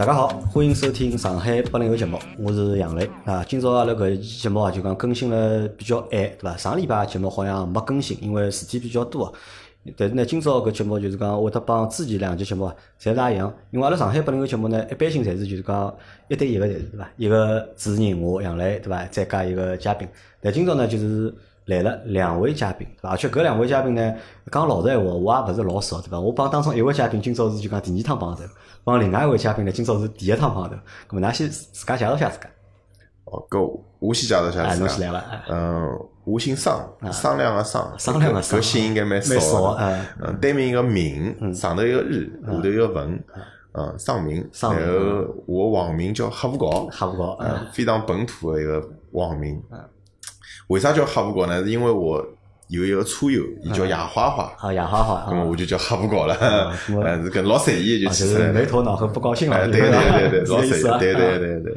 大家好，欢迎收听上海八零后节目，我是杨磊啊。今朝阿拉搿期节目啊，就讲更新了比较晚，对伐？上礼拜节目好像没更新，因为事体比较多。但是呢，今朝搿节目就是讲，会得帮之前两集节目啊，侪是一样。因为阿拉上海八零后节目呢，一般性侪是就是讲一对一个侪是，对伐？一个主持人我杨磊，对伐？再加一个嘉宾。但今朝呢，就是来了两位嘉宾，对伐？而且搿两位嘉宾呢，讲老实闲话，我也勿是老熟，对伐？我帮当中一位嘉宾今朝是就讲第二趟碰头。帮另外一位嘉宾呢，今朝是第一趟碰头，咁么，㑚先自家介绍下自家。哦，搿我先介绍下自家。嗯，我姓商，商量个商，商量个商，搿姓应该蛮少。嗯，对面一个名，上头一个日，下头一个文，嗯，商名。然后我网名叫黑五角，黑五角，嗯，非常本土的一个网名。为啥叫黑五角呢？是因为我。有一个车友，伊叫亚花花，啊，亚花花，那么我就叫哈布搞了，嗯，是 跟老随意就起来了，没头脑和不高兴了，对对对对，老三，对对 对对对，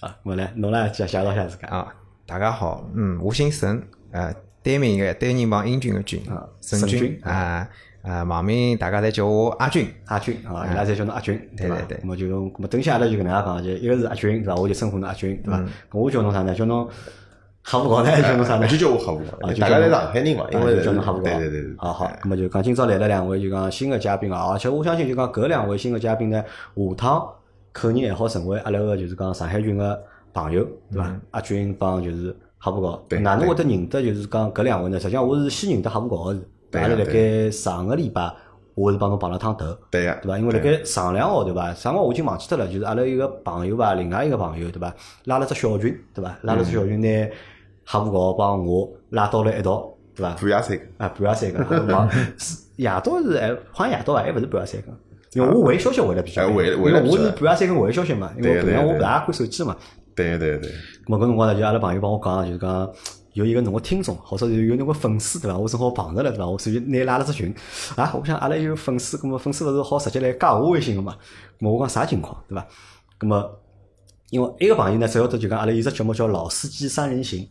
啊，我来，侬来介绍一下自家啊，大家好，嗯，我姓沈，呃，单名一个单人旁英俊的俊，沈俊啊啊，网名大家侪叫我阿俊，阿俊啊，伊拉侪叫侬阿俊，对对对，那么就，那么等下阿拉就跟大家讲，就一个是阿俊，对吧？我就称呼侬阿俊，对吧？我叫侬啥呢？叫侬。哈不高呢？叫侬啥呢？就叫我哈不高。大家在上海人嘛，因为叫侬哈不高。对对对对。好好，那么就讲今朝来了两位，就讲新的嘉宾啊，而且我相信就讲搿两位新的嘉宾呢，下趟肯定还好成为阿拉个就是讲上海群个朋友，对伐？阿军帮就是哈不高。哪能会得认得就是讲搿两位呢？实际上我是先认得哈不高个是，阿拉辣盖上个礼拜我是帮侬碰了趟头，对呀，对伐？因为辣盖上两号对伐？上号我已经忘记脱了，就是阿拉一个朋友吧，另外一个朋友对伐？拉了只小群，对伐？拉了只小群呢。哈布搞帮我拉到了一道，对伐？半夜三更啊，半夜三更，忙夜到是还好像夜到还勿是半夜三更，因为我回消息回来比较，因为我是半夜三更回消息嘛，因为平常我勿大看手机嘛。对对对。咾搿辰光呢，就阿拉朋友帮我讲，就是讲有一个侬个听众，或者有有侬个粉丝，对伐？我正好碰着了，对伐？我所以拿拉了只群啊，我想阿拉有粉丝，咾么粉丝勿是好直接来加我微信个嘛？咾我讲啥情况，对伐？咾么因为一个朋友呢，主要就讲阿拉有只节目叫《老司机三人行》。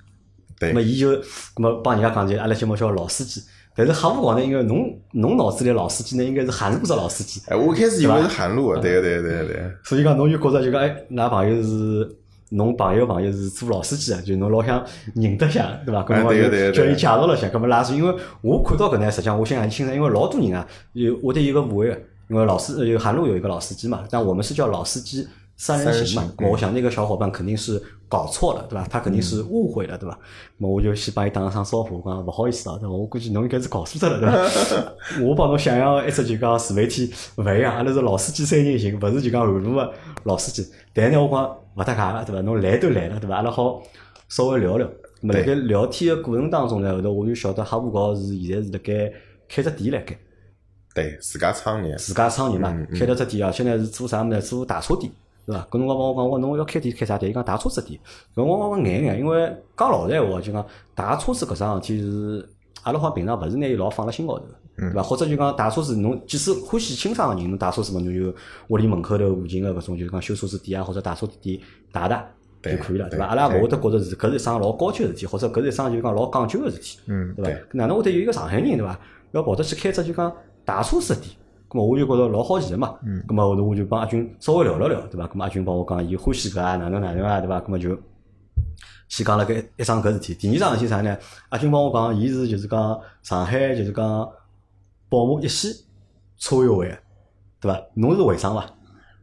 那么，伊就那么帮人家讲就阿拉节目叫老司机，但是哈勿讲呢，因为侬侬脑子里老司机呢，应该是韩路的老司机。哎，我开始以为是韩路，对对对对。所以讲，侬就觉着就讲，哎，㑚朋友是侬朋友朋友是做老司机啊，就侬老想认得下，对伐？搿么就叫伊介绍了下，搿么拉是因为我看到搿呢，实际上我现在很清楚，因为老多人啊，有我得有个误会，因为老司有韩路有一个老司机嘛，但我们是叫老司机。三人行嘛，我想那个小伙伴肯定是搞错了，对吧？他肯定是误会了，对吧？那我就先帮伊打声招呼，讲不好意思啊，对吧？我估计侬应该是搞错了，对吧？我帮侬想象一只就讲自媒体勿一样，阿拉是老司机三人行，勿是就讲韩路个老司机。但呢，我讲勿搭界对伐？侬来都来了，对伐？阿拉好稍微聊聊。么辣盖聊天个过程当中呢，后头我就晓得哈布高是现在是辣盖开只店辣盖。对，自家创业。自家创业嘛，开了只店，而且呢是做啥物事？做大车店。对伐？搿辰光帮我讲，我侬要开店开啥店？伊讲大车子店。搿我我眼眼，因为讲老实闲话，就讲大车子搿桩事体是阿拉好像平常勿是拿伊老放辣心高头，对伐？或者就讲大车子，侬即使欢喜清爽个人，侬大车子嘛，侬就屋里门口头附近个搿种，就是讲修车子店啊，或者大车子店打打就可以了，对伐？阿拉勿会得觉着是搿是一桩老高级个事体，或者搿是一桩就讲老讲究个事体，对伐？哪能会得有一个上海人，对伐？要跑得去开只就讲大车子店？咁我就觉着老好奇个嘛，咁么后头我就帮阿军稍微聊了聊，对伐？咁阿军帮我讲，伊欢喜搿啊，哪能哪能啊，对伐？咁么就先讲了搿一桩搿事体。第二桩事体啥呢？阿军帮我讲，伊是就是讲上海就是讲宝马一系车友会，对伐？侬是会长伐？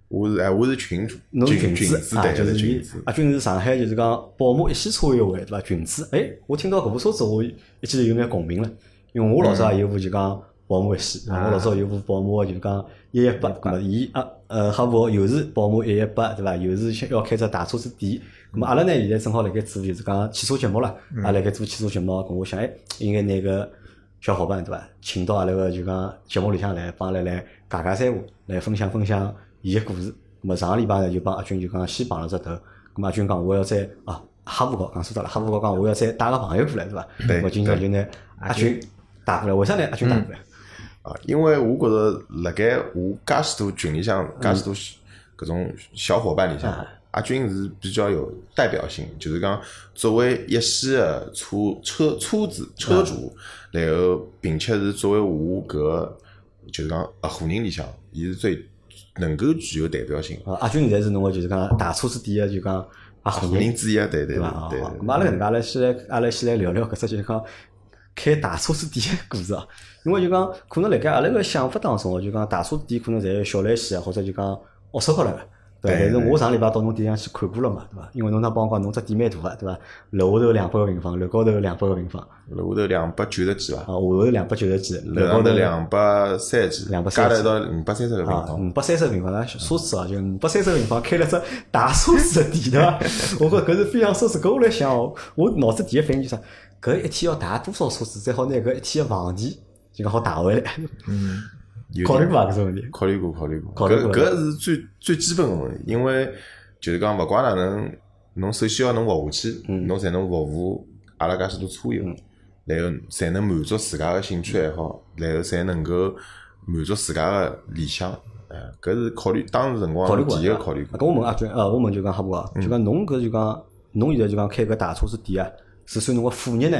我是哎，我是群主，侬是群主啊，就是伊阿军是上海就是讲宝马一系车友会，对伐？群主，哎，我听到搿部车子，我一记头有眼共鸣了，因为我老早也有部就讲。宝马一系，我老早有部宝马，就讲一一八，咁么伊啊，呃，哈弗又是宝马一一八，对伐？又是要开只大车子店，咁么阿拉呢现在正好辣盖做就是讲汽车节目啦，也辣盖做汽车节目，咁我想，哎，应该拿个小伙伴对伐，请到阿拉个就讲节目里向来，帮阿拉来讲讲三胡，来分享分享伊个故事。咁么上个礼拜呢就帮阿军就讲先碰了只头，咁阿军讲我要再啊，哈弗高讲说到了，哈弗高讲我要再带个朋友过来，对伐？我今朝就拿阿军带过来，为啥呢？阿军带过来？啊，因为我觉着辣盖我介许多群里向，介许多搿种小伙伴里向，阿军是比较有代表性，就是讲作为一线的车车车子车主，然后并且是作为我搿就是讲合伙人里向，伊是最能够具有代表性。啊，阿军现在是侬个就是讲大车子店个就讲合伙合人人之一，对对对对。咁阿拉搿能介，阿拉先来，阿拉先来聊聊搿只就是讲开大车子店个故事啊。因为就讲可能辣盖阿拉个想法当中哦，就讲大车子店可能侪小来西啊，或者就讲龌龊高了个。对伐，但是我上礼拜到侬店上去看过了嘛，对伐？因为侬那帮我讲，侬只店蛮大个，对伐？楼下头两百个平方，楼高头两百个平方，楼下头两百九十几伐啊，，下头两百九十几，楼高头两百三十几，两百加了一道五百三十个平啊，方。五百三十个平方，那奢侈啊，就五百三十个平方开了只大奢侈的店，对伐？我觉搿是非常奢侈。搿我来想哦，我脑子第一反应就是，搿一天要打多少数字，才好拿搿一天个房钿就讲好打回来？有考虑过伐搿种问题？考虑过，考虑过。搿搿是最最基本个问题，因为就是讲，勿管哪能，侬首先要能活下去，嗯侬才能服务阿拉介许多车友，然后才能满足自家个兴趣爱好，然后才能够满足自家个理想。哎，搿是考虑当时辰光第一个考虑过。啊搿我问阿娟，呃，我问就讲哈布啊，就讲侬搿就讲，侬现在就讲开搿大车子店啊，是算侬个副业呢，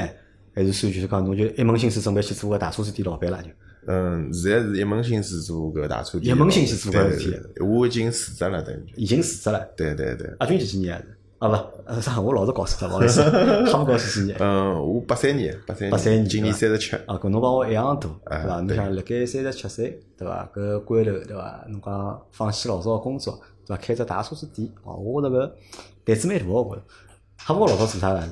还是算就是讲侬就一门心思准备去做个大车子店老板了就？嗯，现在是一门心思做搿大车店，一门心思做搿对事体我已经辞职了，等于。已经辞职了。对对对。阿军几几年啊？啊不，呃啥？我老是搞错了，不好意思，哈布搞几几年？嗯，我八三年，八三年。八三年今年三十七。啊，跟侬帮我一样大，哎对伐？侬对想辣盖三十七岁，对伐？搿关头，对伐？侬讲放弃老早个工作，对伐？开只大车子店，哦，我觉着搿胆子蛮大个，我觉着。哈布老早做啥个？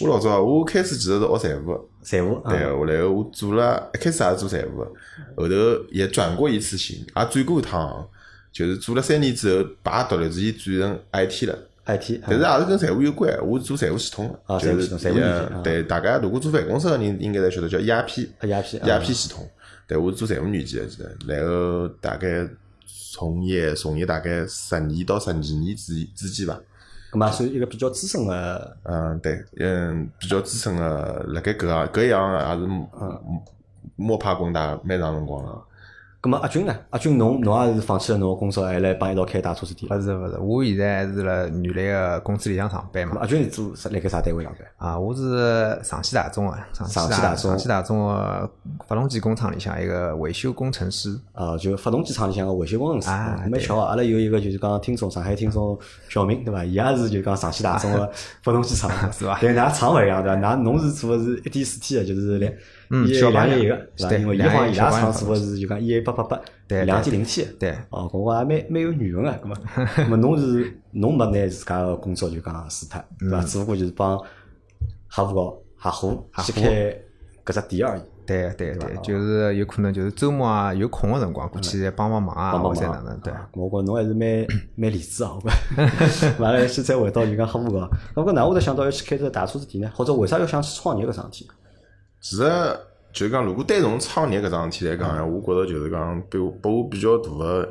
我老早啊，我开始其实是学财务。的，财务啊。对，后来我做了，一开始也是做财务。的，后头也转过一次型，也转过一趟行，就是做了三年之后，把独立自己转成 IT 了。，IT，但是也是跟财务有关，我是做财务系统就是财务系统财务软件啊。呃对，大家如果做办公室的人应该侪晓得叫 ERP。ERP 啊 ERP 系统，对我是做财务软件的，记得，然后大概从业从业大概十年到十二年之之间吧。咁嘛算一个比较资深的，嗯，对，嗯，比较资深的，辣盖搿个搿一行也是摸摸爬滚打蛮长辰光了。咁么阿军呢？阿军侬侬也是放弃了侬个工作，还来帮一道开大车子店？勿是勿是，我现在是辣原来个公司里向上班嘛。阿军是做啥辣盖啥单位上班？啊，我是上汽大众个，上汽大众上汽大众个发动机工厂里向一个维修工程师。啊，就发动机厂里向个维修工程师，啊对蛮巧啊！阿拉有一个就是讲听众，上海听众小明对伐？伊也是就讲上汽大众个发动机厂 是伐但㑚厂勿一样对伐？㑚侬是做个是一点四 T 个，就是两嗯 E 小八两一个两对伐？对因为伊两好像伊拉厂一小八两做个是就讲 E A 八八八对两点零 T 对哦，搿我也蛮蛮有缘分个，搿么，搿么侬是侬没拿自家个工作就讲辞脱对伐？只不过就是帮客户搞合伙去开搿只店而已。对对对，就是有可能就是周末啊有空个辰光过去再帮帮忙啊，或者忙哪能对。啊我觉侬还是蛮 蛮理智啊，我觉。完了，现在回到就讲黑户高，那么哪会得想到要去开只大车子店呢？或者为啥要想去创业搿桩事体？其实就是讲，如果单从创业搿桩事体来讲，我觉着就是讲，对我拨我比较大个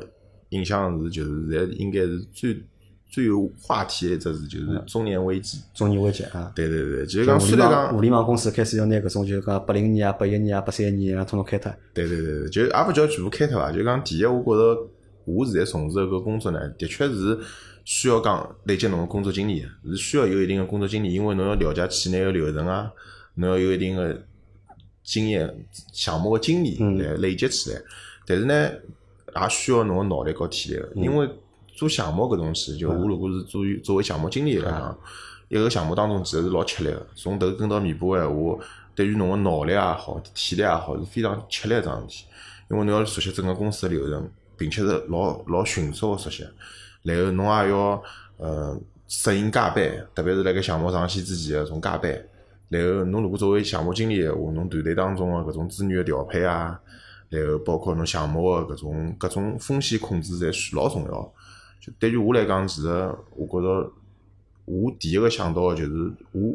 影响是，就是现在应该是最最有话题的一只是就是中年危机。中年危机啊！对对对，就是讲互虽然讲互，联网公司开始要拿搿种就是讲八零年啊、八一年啊、八三年啊，统统开脱。对对对对，就也勿叫全部开脱伐，就讲第一，我觉着我现在从事的搿工作呢，的确是需要讲累积侬个工作经验的，是需要有一定个工作经验，因为侬要了解企业个流程啊，侬要有一定的经验、项目个经验嗯来累积起来。但是呢，也需要侬个脑力和体力，因为做项目搿东西，就我如果是作为作为项目经理来讲，一个项目当中其实是老吃力个，从头跟到尾巴个闲话，对于侬个脑力也好、体力也好，是非常吃力一桩事体。因为侬要熟悉整个公司个流程，并且是老老迅速个熟悉，然后侬也要呃适应加班，特别是辣盖项目上线之前个从加班。然后侬如果作为项目经理个话，侬团队当中个搿种资源个调配啊，然后包括侬项目个搿种各种风险控制，侪是老重要。就对于我来讲，其实我觉着我第一个想到个就是我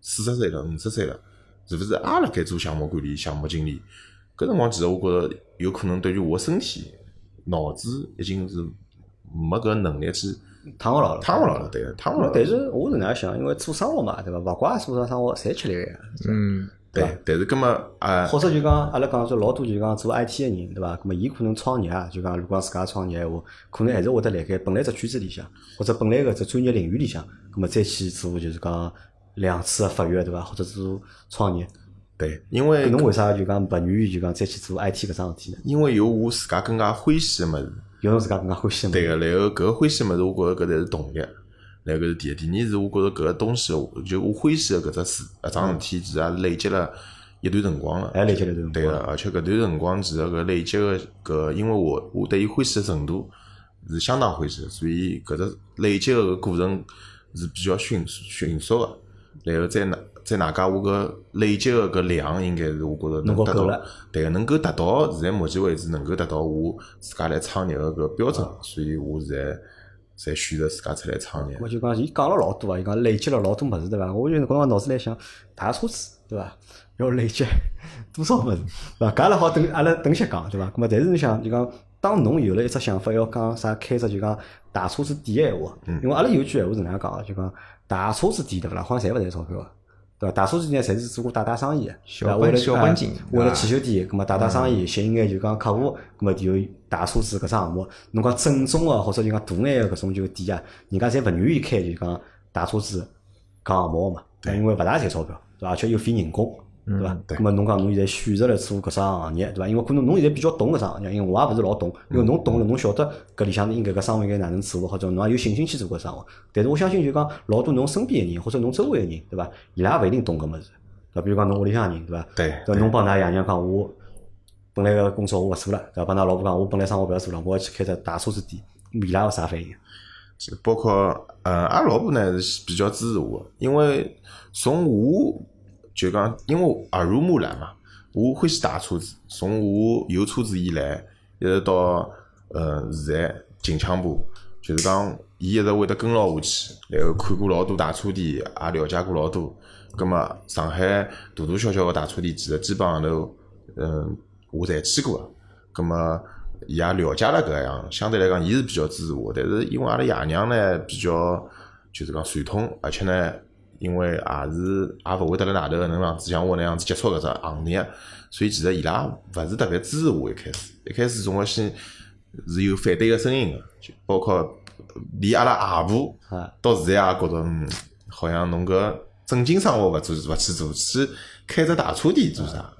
四十岁了、五十岁了，是勿是也辣盖做项目管理、项目经理？搿辰光其实我觉着有可能对于我个身体、脑子已经是没搿能力去躺勿牢了，躺勿牢了，对，躺勿牢了。但是我是哪样想？因为做生活嘛，对伐？勿怪做啥生活，侪吃力个呀。嗯，对，但是葛么啊，或者就讲，阿拉讲说老多就讲做 IT 个人，对伐？咁么伊可能创业啊，就讲如果自家创业闲话，可能还是会得辣盖本来只圈子里向，或者本来个只专业领域里向，咁么再去做就是讲两次个发育，对伐？或者做创业。对，因为搿侬为啥就讲勿愿意就讲再去做 IT 搿桩事体呢？因为有我自家更加欢喜个物事，有侬自家更加欢喜。对个，然后搿个欢喜个物事，我觉着搿才是动力。然后搿是第一，第二是我觉着搿个东西，就我欢喜个搿只事，搿桩事体其实也累积了一段辰光了。还累积了一段辰光对个，而且搿段辰光其实搿累积个搿，因为我我对伊欢喜个程度是相当欢喜的，所以搿只累积个过程是比较迅迅速个。然后再哪再哪加我搿累积个搿量，应该是我觉着能达到能够够了，对个，能够达到现在目前为止能够达到我自家来创业个搿标准，所以我现在才选择自家出来创业。我就讲，伊讲了老多啊，伊讲累积了老多物事，对伐？我就辰光脑子来想，大车子，对伐？要累积多少物事，对伐？搿阿拉好等阿拉等歇讲，对伐？咾么，但是侬想，就讲当侬有了一只想法，要讲啥开只就讲大车子店个闲话，因为阿拉有句闲话是哪样讲个，就讲大车子店对勿啦？好像侪勿赚钞票个。对伐？大车子店呢，侪是做过打打生意个，小对伐？为了本小本经啊为了啊汽修店，咁么打打生意，吸引眼就讲客户，咁么就大车子搿只项目。侬讲正宗个或者就讲大眼个搿种就店啊，人家侪勿愿意开就讲大车子搿项目个嘛，因为勿大赚钞票，对伐？而且又费人工。对伐？咁么侬讲侬现在选择了做搿只行业，对伐？因为可能侬现在比较懂搿只行业，因为我也勿是老懂，因为侬懂了，侬晓得搿里向应该搿生活应该哪能做，或者侬也有信心去做搿生活。但是我相信就讲老多侬身边个人或者侬周围个人，对伐？伊拉也勿一定懂搿物事。对？比如讲侬屋里向人，对伐？对对，侬帮㑚爷娘讲，我本来个工作我勿做了，对伐？帮㑚老婆讲，我本来生活勿要做了，我要去开只大车子店，伊拉有啥反应？是包括呃，阿拉老婆呢是比较支持我的，因为从我就讲，因为耳濡目染嘛，我欢喜大车子，从我有车子以来，一直到呃现在近腔部，就是讲伊一直会得跟牢下去，然后看过老多大车店，也了解过老多。葛么上海大大小小个大车店，其实基本上头，嗯，我侪去过个。葛么伊也了解了搿样，相对来讲，伊是比较支持我。但是因为阿拉爷娘呢比较就是讲传统，而且呢，因为也是也勿会得辣外头能样子像我那样子接触搿只行业，所以其实伊拉勿是特别支持我一开始。一开始总归先是有反对个声音个，就包括连阿拉阿婆啊到现在也觉着，嗯，好像侬搿正经生活勿做勿去做，去开只大车店做啥？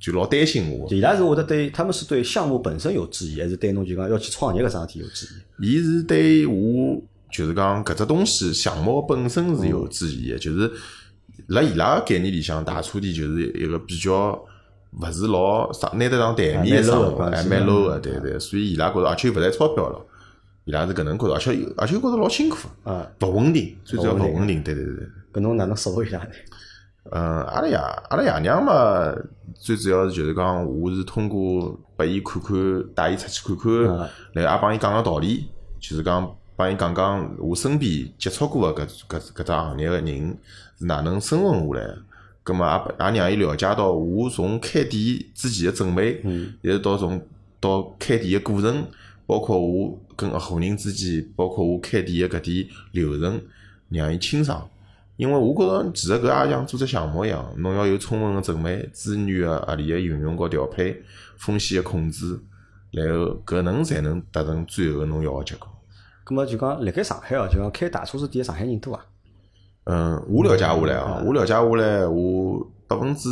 就老担心我。伊拉是会得对，他们是对项目本身有质疑，还是对侬就讲要去创业搿桩事体有质疑？伊是对我就是讲搿只东西项目本身是有质疑的，就是辣伊拉个概念里向，大车店就是一个比较勿是老上拿得上台面的生活，还蛮 low 个，对对，所以伊拉觉着，而且又勿赚钞票了，伊拉是搿能觉着，而且又而且觉着老辛苦，啊，勿稳定，最主要勿稳定对对对对。搿侬哪能说服伊拉呢？嗯，阿拉爷阿拉爷娘嘛，最主要是就是讲，我是通过拨伊看看，带伊出去看看，啊然后也帮伊讲讲道理，就是讲帮伊讲讲我身边接触过个搿搿搿只行业个人是哪能生存下来的。葛么也也让伊了解到我从开店之前个准备，一直到从到开店个过程，包括我跟合伙人之间，包括我开店个搿点流程，让伊清爽。因为我觉着其实搿也像做只项目一样，侬要有充分个准备，资源个合理个运用和调配，风险个控制，然后搿能才能达成最后侬要个结果。咁么就讲辣盖上海哦，就讲开大车子店个上海人多啊。嗯，我了解下来哦，我了解下来，我百分之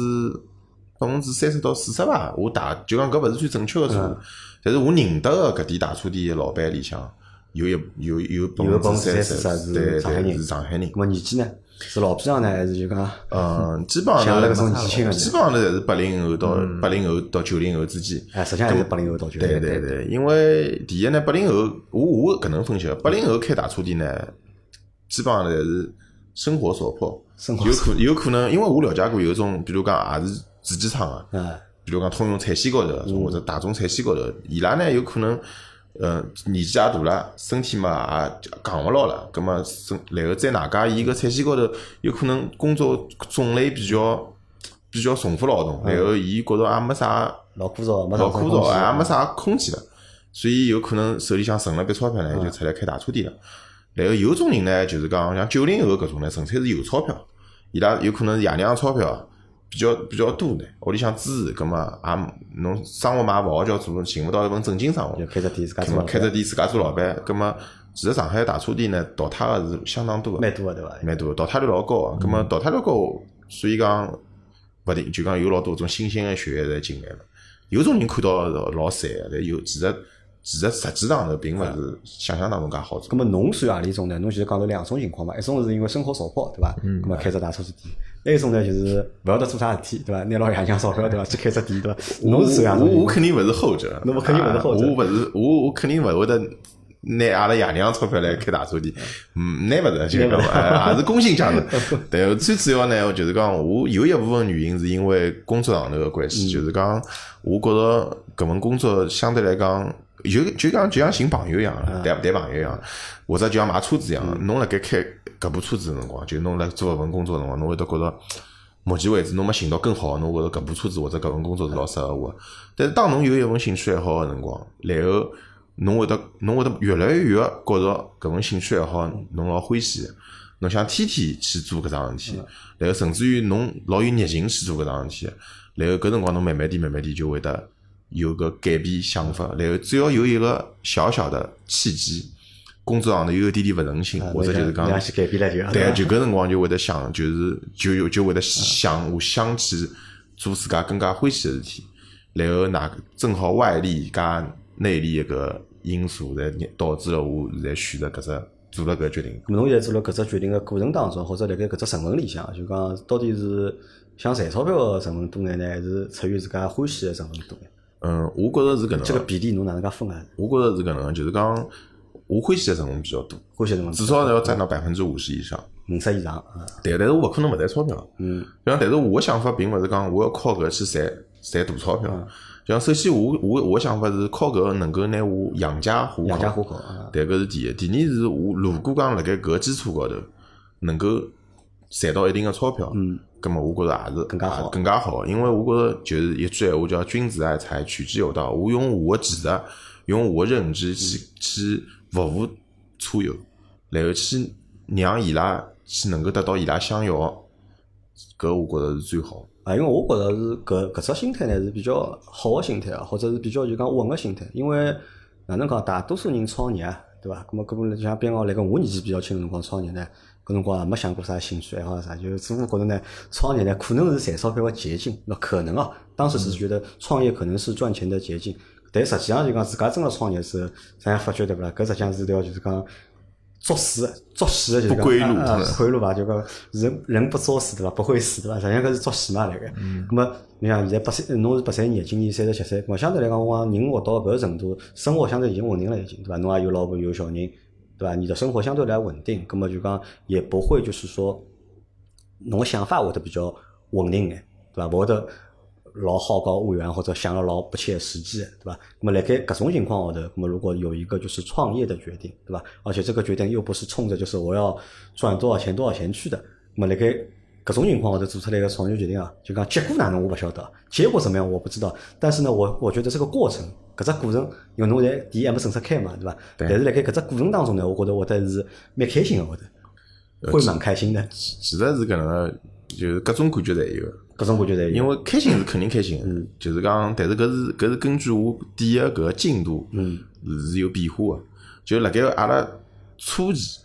百分之三十到四十吧，我大就讲搿勿是最准确个数，但是我认得个搿点大车店个老板里向有一有有百有分之三30%是十，对对上海人是上海人咁。么年纪呢？是老批长呢，还是就讲嗯，基本上基本上呢侪是八零后到八零后到九零后之间。哎，实际上还是八零后到九零后。对对对，因为第一呢，八零后，我我搿能分析，八零后开大车店呢，基本上侪是生活所迫，生活有可有可能，因为我了解过有一种，比如讲也是自己厂个，啊，比如讲通用彩线高头，嗯或者大众彩线高头，伊拉呢有可能，呃，年纪也大了，身体嘛也扛勿牢了，葛么身然后再哪加伊个彩线高头有可能工作种类比较比较重复劳动，然后伊觉着也没啥老枯燥，没老枯燥，也没啥空间了，所以有可能手里向存了笔钞票呢，就出来开大车店了。然后有种人呢，就是讲像九零后搿种呢，纯粹是有钞票，伊拉有可能是爷娘钞票比较比较多呢，屋里向支持，葛么也侬生活嘛也勿好叫做，寻勿到一份正经生活就，开只店自家做开只店自家做老板，葛么其实上海大车店呢，淘汰个是相当多个。蛮多个对伐？蛮多，淘汰率老高个。咁么淘汰率高，所以讲勿定就讲有老多种新鲜个血液侪进来了。有种人看到老散个，但有其实其实实际上头并勿是想象当中介好做咁。么侬算何里种呢？侬其实讲到两种情况嘛，一种是因为生活所迫，对伐？咁么开只大车子店；，另一种呢就是勿晓得做啥事体，对伐？拿老爷娘钞票，对伐？去开只店，对伐？侬是算何种情况？我我肯定勿是后者，侬肯定勿是后者啊我勿是我我肯定勿会得拿阿拉爷娘钞票来开大车店，嗯，拿勿着，就是讲，哎 也是工薪阶层。但最主要呢，就是讲我有一部分原因是因为工作上头个关系，就是讲我觉着搿份工作相对来讲。就就讲就像寻朋友一样了，谈谈朋友一样，或者就像买车子一样。侬辣盖开搿部车子个辰光，就侬辣做搿份工作个辰光，侬会得觉着目前为止侬没寻到更好的，侬觉着搿部车子或者搿份工作是老适合我的。但是当侬有一份兴趣爱好个辰光，然后侬会得侬会得越来越觉着搿份兴趣爱好侬老欢喜的，侬想天天去做搿桩事体，然后甚至于侬老有热情去做搿桩事体，然后搿辰光侬慢慢点慢慢点就会得有个改变想法，然后只要有一个小小的契机，工作上头有一点点勿顺心，或者就是讲两去改变了就，对，就搿辰光就会得想，就是就有就会得想，我想去做自家更加欢喜个事体，然后哪正好外力加内力一个因素，才导致了我现在选择搿只做了搿决定。咁侬现在做了搿只决定个过程当中，或者辣盖搿只成分里向，就讲到底是想赚钞票个成分多眼呢，还是出于自家欢喜个成分多眼？嗯，我觉着是搿能这个个，比例侬哪能介分啊？我觉着是搿能个，就是讲我欢喜的成分比较多，欢喜成分至少要占到百分之五十以上。五十以上啊？对，但是我勿可能勿赚钞票。嗯，像但是我的想法并勿是讲我要靠搿去赚赚大钞票。像首先我我我的想法是靠搿能够拿我养家糊口。养家糊口啊？对，搿是第一。第二是我如果讲辣盖搿个基础高头能够赚到一定的钞票，嗯，葛么我觉着也是更加好也更加好。因为我觉着就是一句闲话叫“君子爱财，取之有道”。我用我的技术，用我的认知去去服务车友，然后去让伊拉去能够得到伊拉想要的，搿我觉着是最好。啊，因为我觉着是搿搿只心态呢是比较好个心态啊，或者是比较就讲稳个心态。因为哪能讲，大多数人创业啊，对伐？咁么搿么就像边个来个我年纪比较轻个辰光创业呢，搿辰光也没想过啥兴趣爱好啥，就只不过觉着呢，创业呢可能是赚钞票个捷径，那可能啊，当时只是觉得创业可能是赚钱的捷径，但实际上就讲自家真个创业是，咱也发觉对勿啦？搿实际上是条就是讲。作死，作死的就是归路不归路伐？就讲人人不作死对伐？不会死对伐？实际上搿是作死嘛辣盖。咁么你像现在八三，侬是八三年，今年三十七岁，咁么相对来讲，我讲人活到搿个程度，生活相对已经稳定了，已经对伐？侬也有老婆有小人，对吧？你的生活相对来稳定，那么就讲也不会就是说，侬想法会得比较稳定眼，对伐？勿会得老好高骛远或者想了老不切实际，对吧？那么辣盖搿种情况下头，那么如果有一个就是创业的决定，对吧？而且这个决定又不是冲着就是我要赚多少钱多少钱去的，那么辣盖搿种情况下头做出来一个创业决定啊，就讲结果哪能我不晓得，结果怎么样我不知道，但是呢，我我觉得这个过程，搿只过程，因为侬在第一还没正式开嘛，对伐？但是辣盖搿只过程当中呢，我觉得会得是蛮开心个，会得会蛮开心的，其实是搿能个，就是各种感觉侪有。各种感觉侪有因为开心是肯定开心嗯，就是讲，但是搿是搿是根据我点个搿个进度，嗯，是有变化个。就辣盖阿拉初期，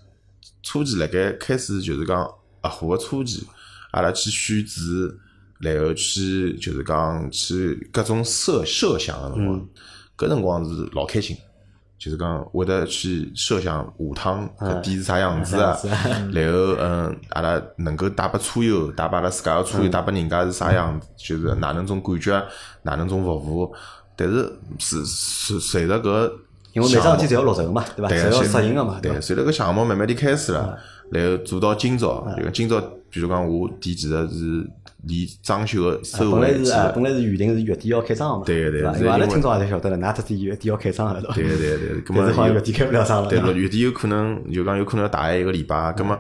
初期辣盖开始就是讲合伙个初期，阿拉去选址，然后去就是讲去各种设设想个辰光，搿辰光是老开心的。就是讲会得去设想下趟搿店是啥样子啊，然后嗯，阿拉能够带拨车友，带拨阿拉自家个车友，带拨人家是啥样子，就是哪能种感觉，哪能种服务。但是是是随着搿因为每桩事体侪要落实嘛，对侪要随实行个嘛，对伐，？随着搿项目慢慢地开始了，然后做到今朝，就今朝，比如讲我店其实是离装修个收本来尾期了，是啊本来是预定是月底要开张嘛，对对伐？因为阿拉听众也才晓得了，㑚特是月底要开张了，对伐？对对 但是好像月底开不了张了，对，月底有可能就讲有可能要大一个礼拜，咁么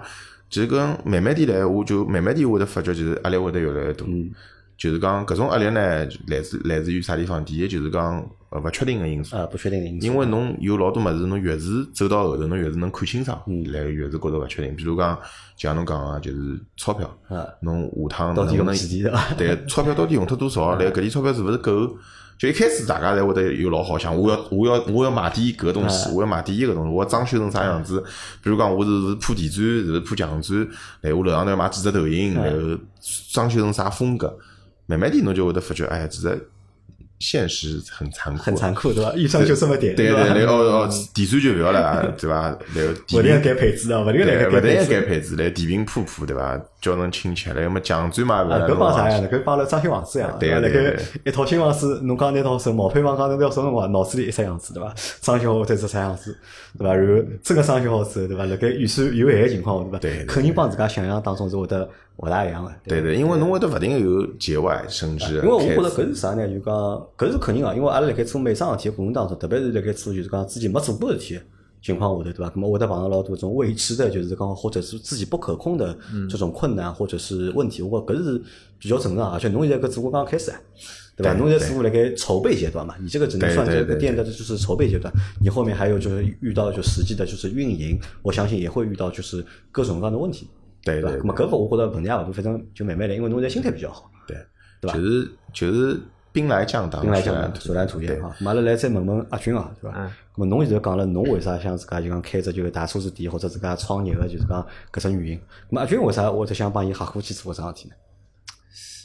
其实跟慢慢点来，我就慢慢点会得发觉，就是压力会得越来越多。就是讲搿种压力呢，来自来自于啥地方？第一就是讲呃勿确定个因素，呃，不确定的因素，因为侬有老多物事，侬越是走到后头，侬越是能看清爽，然后越是觉着勿确定。比如讲，就像侬讲个，就是钞票啊，侬下趟到底能不能用几钿对钞票到底用脱多少？然后搿点钞票是勿是够？就一开始大家侪会得有老好想，我要我要我要买点搿个东西，我要买点伊个东西，我要装修成啥样子？比如讲，我是是铺地砖，是铺墙砖，然后我楼上头要买几只投影，然后装修成啥风格？慢慢点侬就会得发觉，哎，其实现实很残酷，很残酷，对伐？预算就这么点，对伐？对，然后哦，地砖就不要了，对伐？然后地勿停改配置啊，勿停对，来改配置。改配置，来地平铺铺，对伐？叫侬亲切，来么墙砖嘛，啊，搿帮啥样的？搿帮了装修房子一样，对对一套新房子，侬刚拿到手毛坯房讲侬要什么辰光，脑子里一只样子，对伐？装修好再是啥样子，对伐？然后真个装修好之后，对伐？辣盖预算有限个情况下，对伐？对对肯定帮自家想象当中是会得勿大一样个。对对，因为侬会得勿停个有节外生枝，因为我觉着搿是啥呢？就讲搿是肯定个，因为阿拉辣盖做每桩事体个过程当中，特别是辣盖做就是讲自己没做过事体情况下头，对伐？咾么会得碰到老多种未知的，就是讲或者是自己不可控的这种困难或者是问题。我觉搿是比较正常，而且侬现在搿只不过刚刚开始啊。对吧？侬现在似乎辣盖筹备阶段嘛，你这个只能算这个店的就是筹备阶段，你后面还有就是遇到就实际的就是运营，我相信也会遇到就是各种各样的问题，吧？对对那么搿个我觉着问题也勿大，反正就慢慢来，因为侬现在心态比较好。对，对吧就是就是兵来将挡，兵来将水挡，水来土掩对啊。咁阿拉来再问问阿军啊，对伐？咁么侬现在讲了，侬为啥想自家就讲开只就是大车子店或者自家创业个，就是讲搿只原因？咁么阿军为啥会得想帮伊合伙去做搿桩事体呢？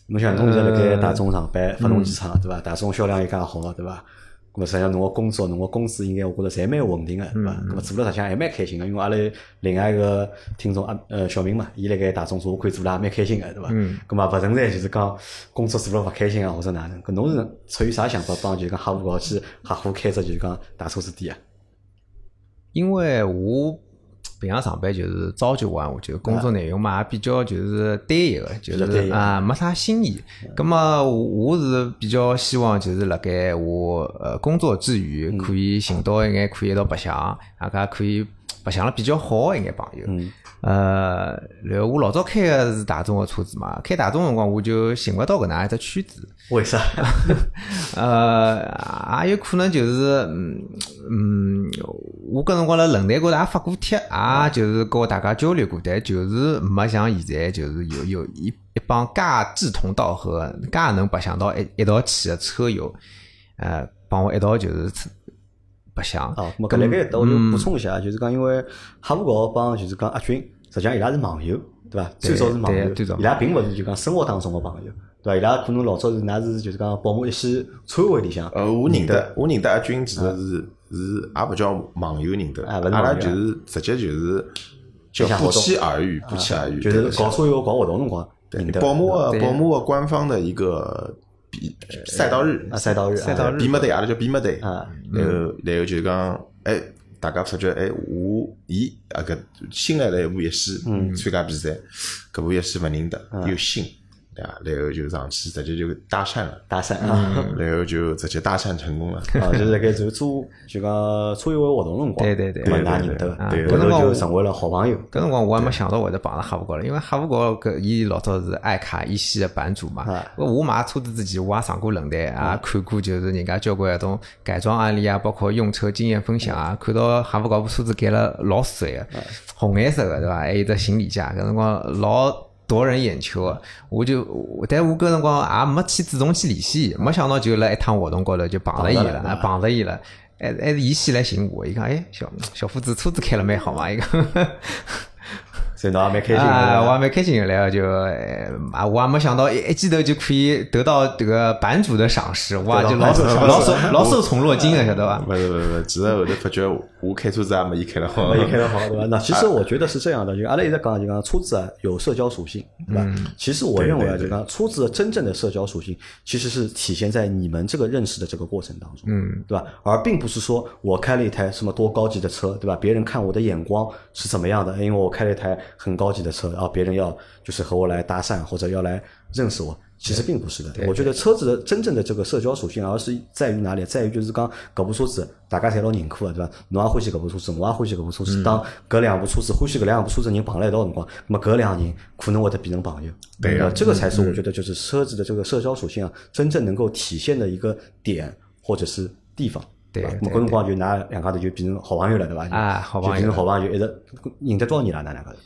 侬想侬现在辣盖大众上班，发动机厂对伐？大众销量也介好，对伐？咁么实际上侬个工作，侬个工资应该我觉着侪蛮稳定个，对伐？咁么做了实际上还蛮开心个，因为阿拉另外一个听众阿呃小明嘛，伊辣盖大众做，我看做了也蛮开心个，对伐？咁么勿存在就是讲工作做了勿开心啊，或者哪能？搿侬是出于啥想法帮就是讲哈佛高去合伙开只就是讲大车子店啊？因为我平常上班就是朝九晚五，就是工作内容嘛也比较就是单一个，就是啊没啥新意。咁么我我是比较希望就是辣盖我呃工作之余可以寻到一眼可以一道白相，大家可以白相了比较好个一眼朋友。呃，然后我老早开个是大众个车子嘛，开大众辰光我就寻勿到搿能样一只圈子。为啥？呃，也有可能就是，嗯嗯，我搿辰光辣论坛高头也发过帖，也就是跟大家交流过，但就是没像现在就是有有一一帮介志同道合、介能白相到一一道去个车友，呃，帮我一道就是白相。哦，咁么搿辣盖我就补充一下，就是讲因为哈佛高帮就是讲阿军，实际上伊拉是网友，对伐？最早是网友最早，伊拉并勿是就讲生活当中个朋友，对伐？伊拉可能老早是㑚是就是讲宝马一些车会里向，呃，我认得，我认得阿军，其实是是也勿叫网友认得，啊勿是阿拉就是直接就是叫不期而遇，不期而遇，就是对搞车友搞活动辰光认得。宝马对宝马官方的一个比赛道日。啊，赛道日，赛道日。比么队，阿拉叫比么队，啊然后然后就是讲，哎，大家发觉，哎，我伊啊搿新来了一部一系参加比赛，搿部乐戏勿认得，又新，对伐？然后就上去直接就搭讪了，搭讪啊，然后就直接搭讪成功了。啊，就 是辣盖做做就讲车友会活动辰光，对对对咁么对对㑚认得搿辰光就成为了好朋友。搿辰光我还没想到会得碰着哈弗高了，因为哈弗高搿伊老早是爱卡一系的版主嘛啊。我买车子之前，我也上过论坛，也看过就是人家交关搿种改装案例啊，包括用车经验分享啊，看到哈弗高部车子改了老帅个，红颜色个对伐？还有只行李架，搿辰光老。夺人眼球个，我就，但我搿辰光也没去主动去联系伊，没想到就辣一趟活动高头就碰着伊了，碰着伊了，还还是伊先来寻我，伊讲，哎，小小伙子车子开了蛮好嘛，伊讲。所以侬也蛮开心啊，我的还。蛮开心的，然后就，呃啊，我还没想到一一记头就可以得到这个版主的赏识，哇，就老受老受老受宠若惊啊，晓得伐？勿是勿是，其实后头发觉我开车子也没伊开得好。没开得好，对吧？那其实我觉得是这样的，就阿拉一直讲，就讲车子啊有社交属性，对吧？其实我认为啊，就讲车子真正的社交属性，其实是体现在你们这个认识的这个过程当中，嗯，对吧？而并不是说我开了一台什么多高级的车，对吧？别人看我的眼光是怎么样的？因为我开了一台很高级的车，然后别人要就是和我来搭讪或者要来认识我。其实并不是的，我觉得车子的真正的这个社交属性，而是在于哪里？在于就是讲搿部车子大家侪老认可的，对伐？侬也欢喜搿部车子，我也欢喜搿部车子。当搿两部车子欢喜搿两部车子人碰辣一道辰光，那么搿两人可能会得变成朋友。对这个才是我觉得就是车子的这个社交属性啊，真正能够体现的一个点或者是地方。对么搿辰光就㑚两家头就变成好朋友了，对伐？啊好朋友就变成好朋友，一直认得多少年了？㑚两家头？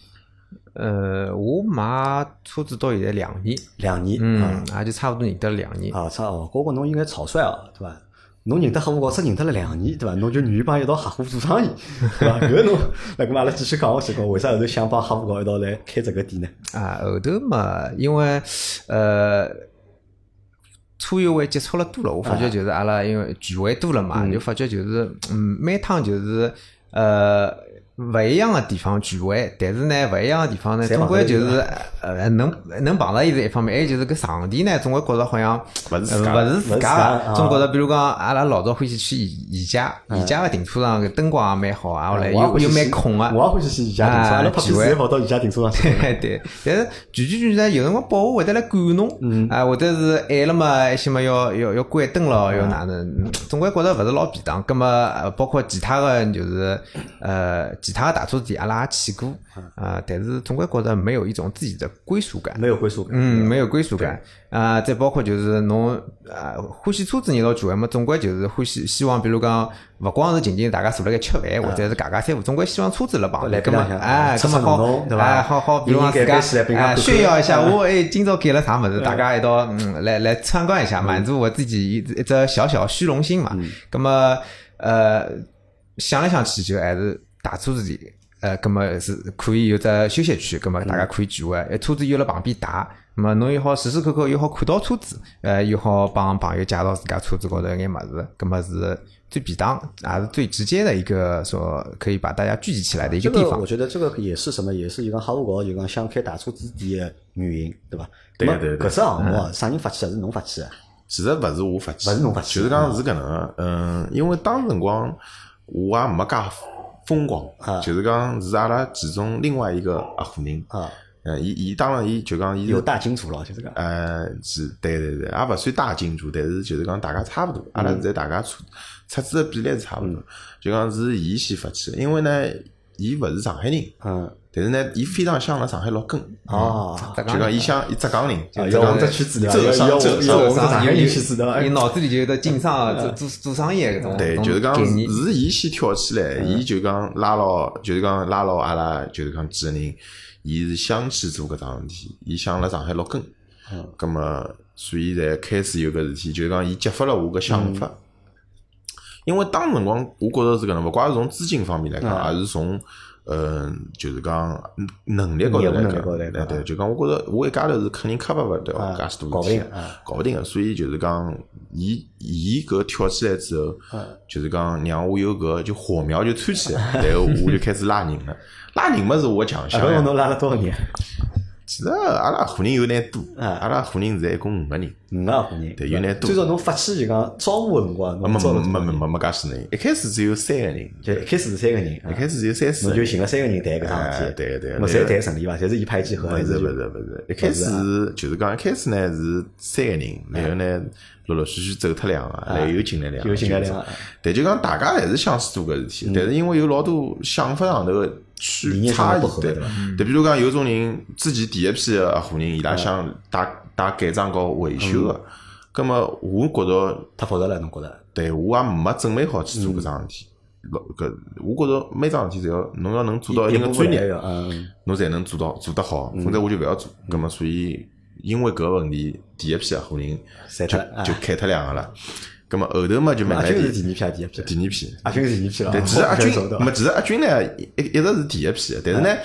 呃，我买车子到现在两年，两年。嗯，也就差勿多认得了两年。啊，差哦，哥哥侬应该草率哦，对伐？侬认得合伙公司认得了两年，对伐？侬就愿意帮一道合伙做生意，对伐？搿侬，那搿么阿拉继续讲下去，讲为啥后头想帮合伙高一道来开这个店呢？啊，后头嘛，因为呃，车友会接触了多了，我发觉就是阿拉因为聚会多了嘛，就发觉就是嗯，每趟就是呃。勿一样个地方聚会，但是呢，勿一样个地方呢，总归就是呃，能能碰到伊是一方面，还有就是搿场地呢，总归觉着好像勿是呃自家勿是自家，总觉着比如讲，阿拉老早欢喜去宜宜家，宜家个停车场搿灯光也蛮好啊，后来又又蛮空个。我也欢喜去宜家停车，啊阿拉拍片聚会子跑到宜家停车场去。对 对，但是聚聚聚呢，有辰光保护会得来管侬，啊，或者是晚了嘛，一些嘛要要要关灯咯，要哪能，嗯总归觉着勿是老便当。葛么，呃包括其他个就是呃，其他的大车店阿拉也去过，啊，但是总归觉着没有一种自己的归属感。没有归属感。嗯，没有归属感啊！再包括就是侬啊，欢喜车子人一道聚会嘛，总归就是欢喜希望，比如讲，勿光是仅仅大家坐辣盖吃饭，或者是家家三胡，总归希望车子辣旁边，来葛么哎，吃葛么好对吧哎，好好，比如讲自家炫耀一下，我哎今朝改了啥物事，大家一道嗯来来参观一下，满足我自己一一只小小虚荣心嘛。葛么呃想来想去，就还是大车子里。呃，葛么是可以有只休息区，葛么大家可以聚会，哎车子又辣旁边打，那么侬又好时时刻刻又好看到车子，呃，又好帮朋友介绍自家车子高头一眼物事，葛么是最便当，也是最直接的一个说可以把大家聚集起来的一个地方个我。觉得这个也是什么，也是一个哈罗高就讲想开大车子店的原因，对伐？那么对对对搿只项目啊，啥人发起的？是侬发起的？其实勿是我发起，勿是侬发起就是讲是搿能个，嗯，因为当时辰光我也没介风光。啊，就是讲是阿拉其中另外一个合伙人，啊，嗯，伊伊当然伊就讲伊有大金主了，就是讲。呃，是，对对对，也勿算大金主，但是就是讲大家差勿多，阿拉现在大家出出资的比例是差勿多，就讲是伊先发起的，因为呢，伊勿是上海人，嗯，但是呢，伊非常想辣上海落根，哦，就讲伊想伊浙江人，浙江这去子的，浙要要商浙商要往上海人去子的。你哎脑子里就有得经商、做做做商业搿种对，就是讲。是伊先跳起来，伊就讲拉牢，就是讲拉牢阿拉，就是讲几个人，伊是想去做搿桩事体，伊想辣上海落根，葛么所以才开始有搿事体，就是讲伊激发了我个想法。因为当辰光，我觉着是搿能，勿怪是从资金方面来讲，还是从嗯，就是讲能力高头来讲对对，就讲我觉着我一家头是肯定 cover 勿掉介许多事体搞勿定个，所以就是讲，伊伊搿跳起来之后，就是讲让我有搿就火苗就窜起来，然后我就开始拉人了。拉人嘛是我强项侬拉了多少年？其实阿拉合伙人有眼多，啊阿拉合伙人现在一共五个人，五个合伙人。对有眼多最早侬发起就讲招募的辰光，没没没没？没没介许人，一开始只有三个人，就一开始是三个人，一开始只有三四侬就。寻了三个人谈搿桩事体。哎对对侬侪对谈顺利伐？侪是一拍即合，勿还是勿是勿是，一开始就是讲一开始呢是三个人，然后呢陆陆续续走脱两个，然后又进来两个，又进来两个就是但就讲大家还是想做搿事体，但是因为有老多想法上头的理区差异对对吧对，比如讲有种人之前第一批的合伙人，伊拉想带带改装和维修的，葛么我觉着太复杂了，侬觉着？对我也没准备好去做搿桩事体。老搿，我觉着每桩事体侪要侬要能做到一定个专业，嗯，侬才能做到做得好，否则我就勿要做。葛么，所以因为搿个问题，第一批合伙人就。就开脱两个了。葛么后头嘛就慢阿慢地军是第二批啊，第一批。第二批。阿军是第二批了。对，其实阿军 没，其实阿军呢一一直是第一批的，但是呢，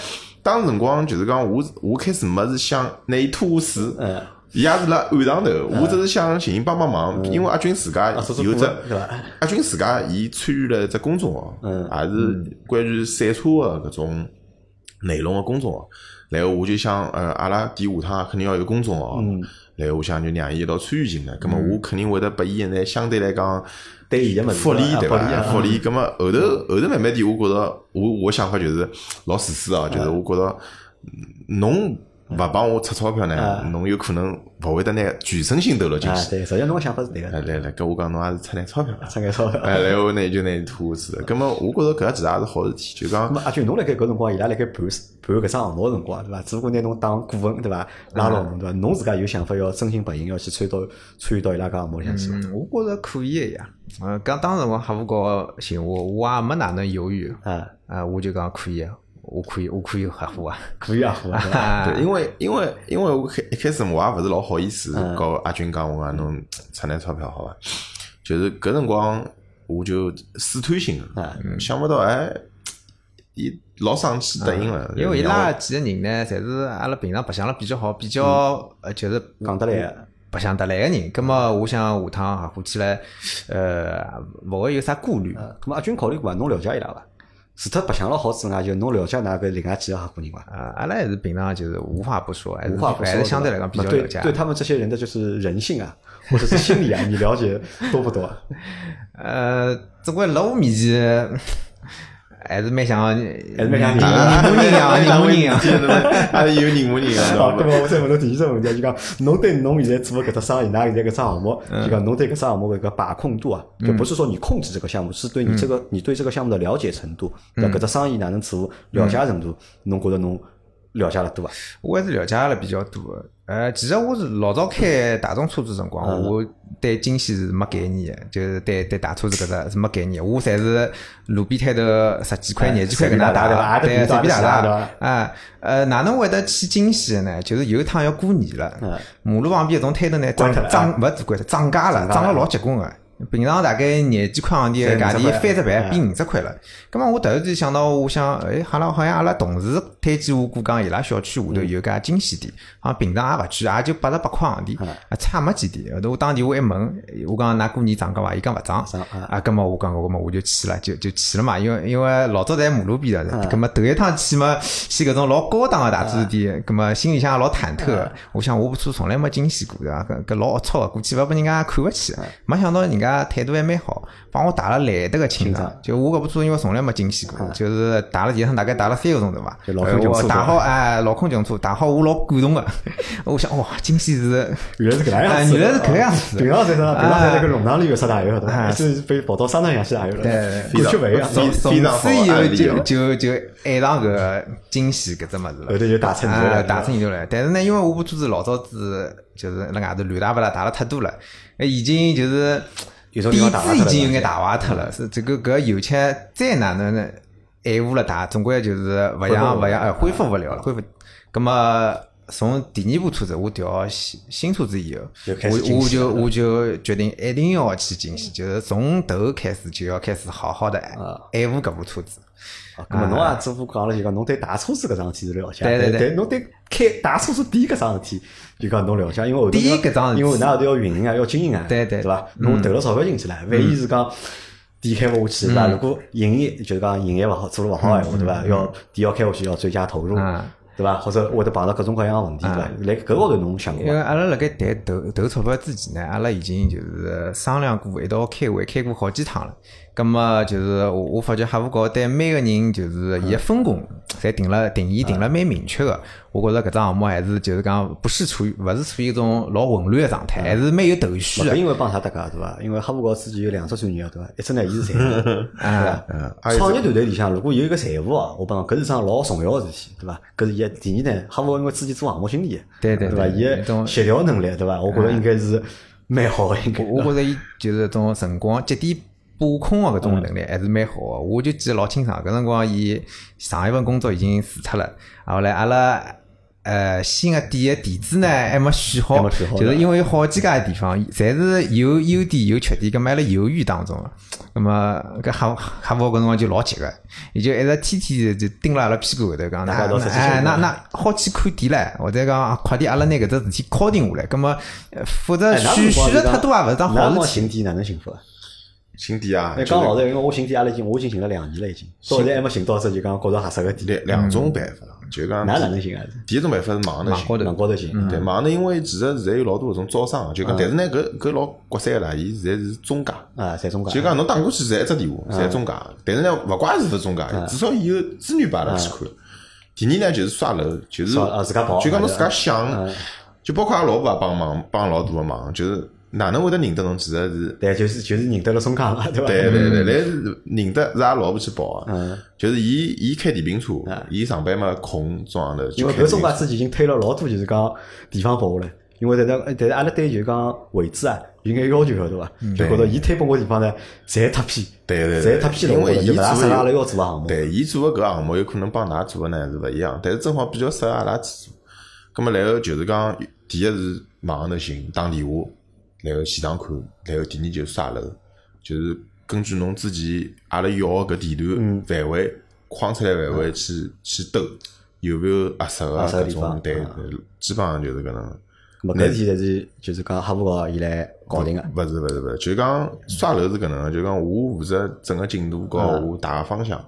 当时辰光就是讲我我开始没是想拿伊拖下水，嗯，伊也是辣岸上头，我只是想寻伊帮帮忙，因为阿军自家有只？阿军自家伊参与了一只公众号，嗯也是关于赛车的搿种内容的公众号。然后我就想，呃，阿拉第下趟肯定要有公众号，嗯然后我想就让伊一道参与进来，葛么我肯定会得拨伊现在相对来讲对伊个物事福利对伐？啊福利啊福利，葛么后头后头慢慢点，我觉着我我想法就是老自私啊，就是我觉着嗯侬勿帮我出钞票呢，侬有可能勿会得拿全身心投入进啊，去。对，实际上侬个想法是对个，来来来，跟我讲侬也是出点钞票，出眼钞票。哎，然后呢就拿伊拖下去了。葛么我觉着搿其实也是好事体，就讲那么阿俊，侬辣盖搿辰光，伊拉辣盖盘盘搿桩项目个辰光，对伐？只不过拿侬当股份，对伐？拉牢侬，对伐？侬自家有想法要真心白银，要去参与到参与到伊拉搿项目里向去伐。嗯，我觉着可以个呀。呃，讲当时辰光哈佛高寻我，我也没哪能犹豫。啊，啊，我就讲可以，我可以，我可以合伙啊。可以合伙啊，对因为因为因为我开一开始我也勿是老好意思嗯告阿军讲我讲侬出点钞票好伐？就是搿辰光我就试探性的，想勿到哎，伊老生气答应了，因为伊拉几个人呢，侪是阿拉平常白相了比较好，比较呃，就是讲得来，白相得来个人。葛么我想下趟合伙起来，呃，勿会有啥顾虑。呃，咁么阿军考虑过伐？侬了解伊拉伐？除脱白相了好之外，就侬了解㑚搿另外几个合伙人伐？啊，阿拉还是平常就是无话不说，还是无话不说，还是相对来讲比较对了解。对他们这些人的就是人性啊，或者是心理啊，你了解多不多？呃，总归辣我面前还是蛮像，还还是蛮像人人模人样，人模人样。还是有人模人样，知好，道吧？咁么我再问侬第二只问题，就讲侬对侬现在做的搿只生意，㑚现在搿只项目，就讲侬对搿只项目的搿个把控度啊，就不是说你控制这个项目，是对你这个你对这个项目的了解程度，对搿只生意哪能做，了解程度，侬觉得侬了解了多伐？我还是了解了比较多的。呃，其实我是老早开大众车子辰光，嗯我对惊喜是没概念的，就是对对大车子搿只是没概念。我侪是路边摊头十几块、哎廿几块搿能打对，随便打打。啊，呃，哪能会得去京西的呢？就是有一趟要过年了，马路旁边一种摊头呢涨涨勿是关涨价了涨了老结棍个。平常大概廿几块行钿个价钿翻只块倍，变五十块了。咁么我突然间想到，我想，哎，好像好像阿拉同事推荐我过讲，伊拉小区下头有家金喜店，好像平常也勿去，也就八十八块行钿，啊，差没几钿。后头我打电话一问，我讲㑚过年涨价伐？伊讲勿涨涨啊，啊，咁么我讲，咁么我就去了，就就去了嘛。因为因为老早在马路边上，咁么头一趟去嘛，去搿种老高档个大车店，咁么心里向也老忐忑的。我想我部车从来没惊喜过，对伐？搿搿老龌龊个，估计勿拨人家看勿起。没想到人家态度还蛮好，帮我打了来得个清爽。就我搿部车，因为从来没惊喜过，就是打了第一趟，大概打了三个钟头伐。就老打好哎，老空警车打好，我老感动个。我想哇，惊喜是原来是搿样子，原来是搿样子 平常在那？平常在那个弄堂里有啥大油，对伐？啊是被跑到商场上去大油了，对过去勿一样。从此以后就哦就就爱上搿惊喜搿只物事了。后头就打成牛啊，了，打成牛了。但是呢，因为我部车子老早子就是辣外头乱打勿啦，打了太多了，呃已经就是有种地底方打坏脱了子已经有眼打坏脱了。是这个搿油漆再哪能呢爱护了打，总归就是勿像勿像，哎，恢复勿了了，恢复。葛么从第二部车子我调新新车子以后我我就我就决定一定要去惊喜，就是从头开始就要开始好好的爱护搿部车子。啊，咁么侬也只不过讲了就讲侬对大车子搿桩事体是了解，对对对侬对开大车子店搿桩事体就讲侬了解，因为后头搿桩因为㑚后头要运营啊，要经营啊，对对对伐？侬投了钞票进去了，万一是讲店开勿下去，对伐？嗯如果营业就是讲营业勿好，做了勿好闲话，对伐？要店要开下去要追加投入嗯，对伐？或者会得碰到各种各样个问题，对伐？来搿高头侬想过？因为阿拉辣盖谈投投钞票之前呢，阿拉已经就是商量过，一道开会，开过好几趟了。咁么就是我我发觉客户高对每个人就是伊个分工，侪定了定义定了蛮明确个。我觉着搿只项目还是就是讲不是处于勿是处于一种老混乱个状态，还是蛮有头绪个。因为帮啥搭界对伐？因为哈佛高自己有两只专业对伐？一只呢，伊是财务，对伐？还有创业团队里向如果有一个财务哦，我帮侬搿是桩老重要个事体，对伐？搿是一。第二呢，哈佛因为自己做项目经理，对对对伐？对伊协调能力，对伐？我觉着应该是蛮好个，应该。我我觉着伊就是种辰光节点把控个搿种能力还是蛮好个。我就记得老清爽，搿辰光伊上一份工作已经辞脱了，啊后来阿拉。呃，新个店个地址呢还没选好就是因为有好几家地方，侪是有优点有缺点，搿么还辣犹豫当中个。那么搿客户客户搿辰光就老急个，伊就一直天天就盯辣阿拉屁股后头讲，那大家都实际哎，那那好去看店唻，或者讲快点阿拉拿搿只事体敲定下来，葛么呃否则选选了太多也勿是桩好事体。光寻店哪能？新店啊，哎，就是讲老实，因为我寻店阿拉已经我已经寻了两年了，已经。到现在还没寻到只就讲觉着合适个店。两两种办法，就讲㑚哪能寻啊？第一种办法是网头寻，网高头寻，对网头，因为其实现在有老多搿种招商，就讲，但是呢，搿搿老国三个啦，伊现在是中介，啊，在中介。就讲侬打过去侪一只电话，侪中介，但是呢，勿怪是勿是中介，至少伊有资源拨阿拉去。看。第二呢，就是刷楼，就是自家跑就讲侬自家想，就包括阿拉老婆也帮忙，帮老大个忙，就是哪能会得认得侬，其实是。对，就是就是认得了中介嘛，对伐？对对对，来是认得是阿拉老婆去报个，就是伊伊开电瓶车，伊上班嘛空中浪头因为搿中介之前已经推了老多，就是讲地方拨下来。因为但是但是阿拉对就是讲位置啊有眼要求晓得伐？就觉着伊推拨我地方呢，侪太偏，对对对，侪太偏了，因为伊我觉着就勿大适合阿拉要做个项目。对，伊做个搿项目有可能帮㑚做个呢是勿一样，但是正好比较适合阿拉去做。葛末然后就是讲，第一是网上头寻打电话，然后现场看，然后第二就是刷楼，就是根据侬之前阿拉要个搿地嗯段范围框出来范围去去兜，有没有合适个地种？对对，基本上就是搿能。咁么搿事体侪是就是讲哈弗高伊来搞定个。勿是勿是勿是，就讲刷楼是搿能个，就讲我负责整个进度和我大个方向，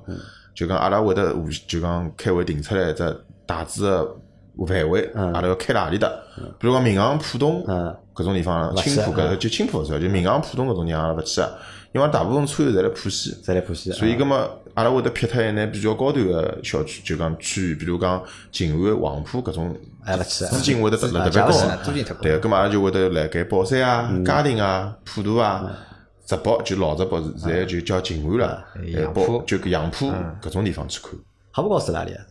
就讲阿拉会得互就讲开会定出来一只大致个范围，阿拉要开哪里搭？比如讲闵行浦东嗯。搿种地方，青浦搿就青浦勿算，就闵行浦东搿种地方阿拉勿去个，因为大部分车友侪辣浦西。再来浦西，所以，葛么阿拉会得撇脱一眼比较高端个小区，就讲区域，比如讲静安、黄浦搿种，资金会得特特别高。对，葛么阿拉就会得辣盖宝山啊、嗯。嘉定啊、普陀啊、直宝，就老直宝，现在就叫静安了，杨浦。就搿杨浦搿种地方去看。哈弗高是哪里啊？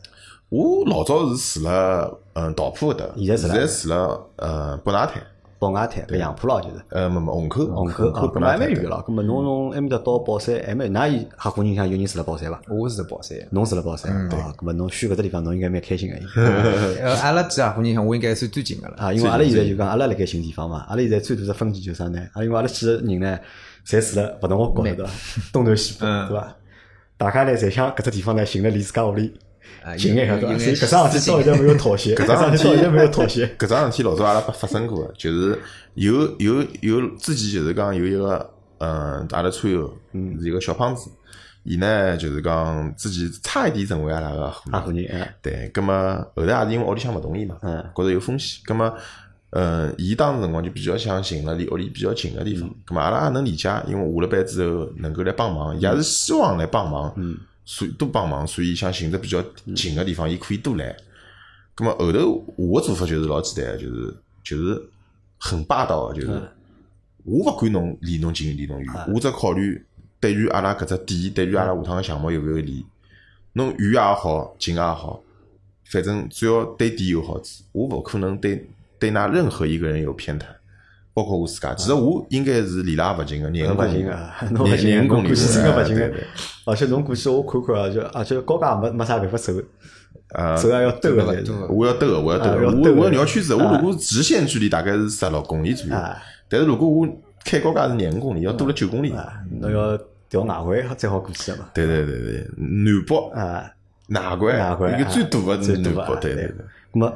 我老早是住了嗯桃浦搿搭，现在住哪里现在住了呃北外滩，宝雅滩搿杨浦咯，就是呃没没虹口，虹口啊，搿么还蛮远咯。搿么侬从埃面搭到宝山还蛮，㑚伊合伙人像有人住辣宝山伐？我是宝山，侬住辣宝山对伐？搿么侬选搿只地方，侬应该蛮开心个。呃，阿拉几合伙人像我应该算最近个了。啊，因为阿拉现在就讲，阿拉辣盖寻地方嘛，阿拉现在最大的分歧就是啥呢？啊，因为阿拉几个人呢，侪住辣勿同个角头对伐？东南西北嗯对伐？大家呢，侪想搿只地方呢，寻了离自家屋里啊近眼有对伐？所以搿桩事体到现在没有妥协，搿搿桩事体到现在没有妥协。搿桩事体老早阿拉发发生过的，就是有有有之前就是讲有一个嗯，阿拉车友是一个小胖子，伊呢就是讲之前差一点成为阿拉个合合伙人，对，葛么后来也是因为屋里向勿同意嘛，嗯觉着有风险，葛么。嗯，伊当时辰光就比较想寻了离屋里比较近个地方，葛么阿拉也能理解，因为下了班之后能够来帮忙，伊也是希望来帮忙，所以多帮忙，所以想寻只比较近个地方，伊可以多来。咁么后头我个做法就是老简单，就是就是很霸道个，就是我勿管侬离侬近离侬远，我只考虑对于阿拉搿只点，对于阿拉下趟个项目有勿有利。侬远也好，近也好，反正只要对点有好处，我勿可能对对㑚任何一个人有偏袒，包括我自家。其实我应该是离拉勿近 个，廿侬公里勿行个，侬勿行个，廿廿公里侬过去真个勿行个。而且侬过去我看看啊，就而且高架没没啥办法走，呃走也要兜个我要兜个，我要兜个，我我要绕圈子。我啊如果直线距离大概是十六公里左右啊，但是如果我开高架是廿五公里，要多了九公里。啊，侬要调外环才好过去个嘛。对对对对，南北啊，哪关外环一个最大的最南北，对对对。那么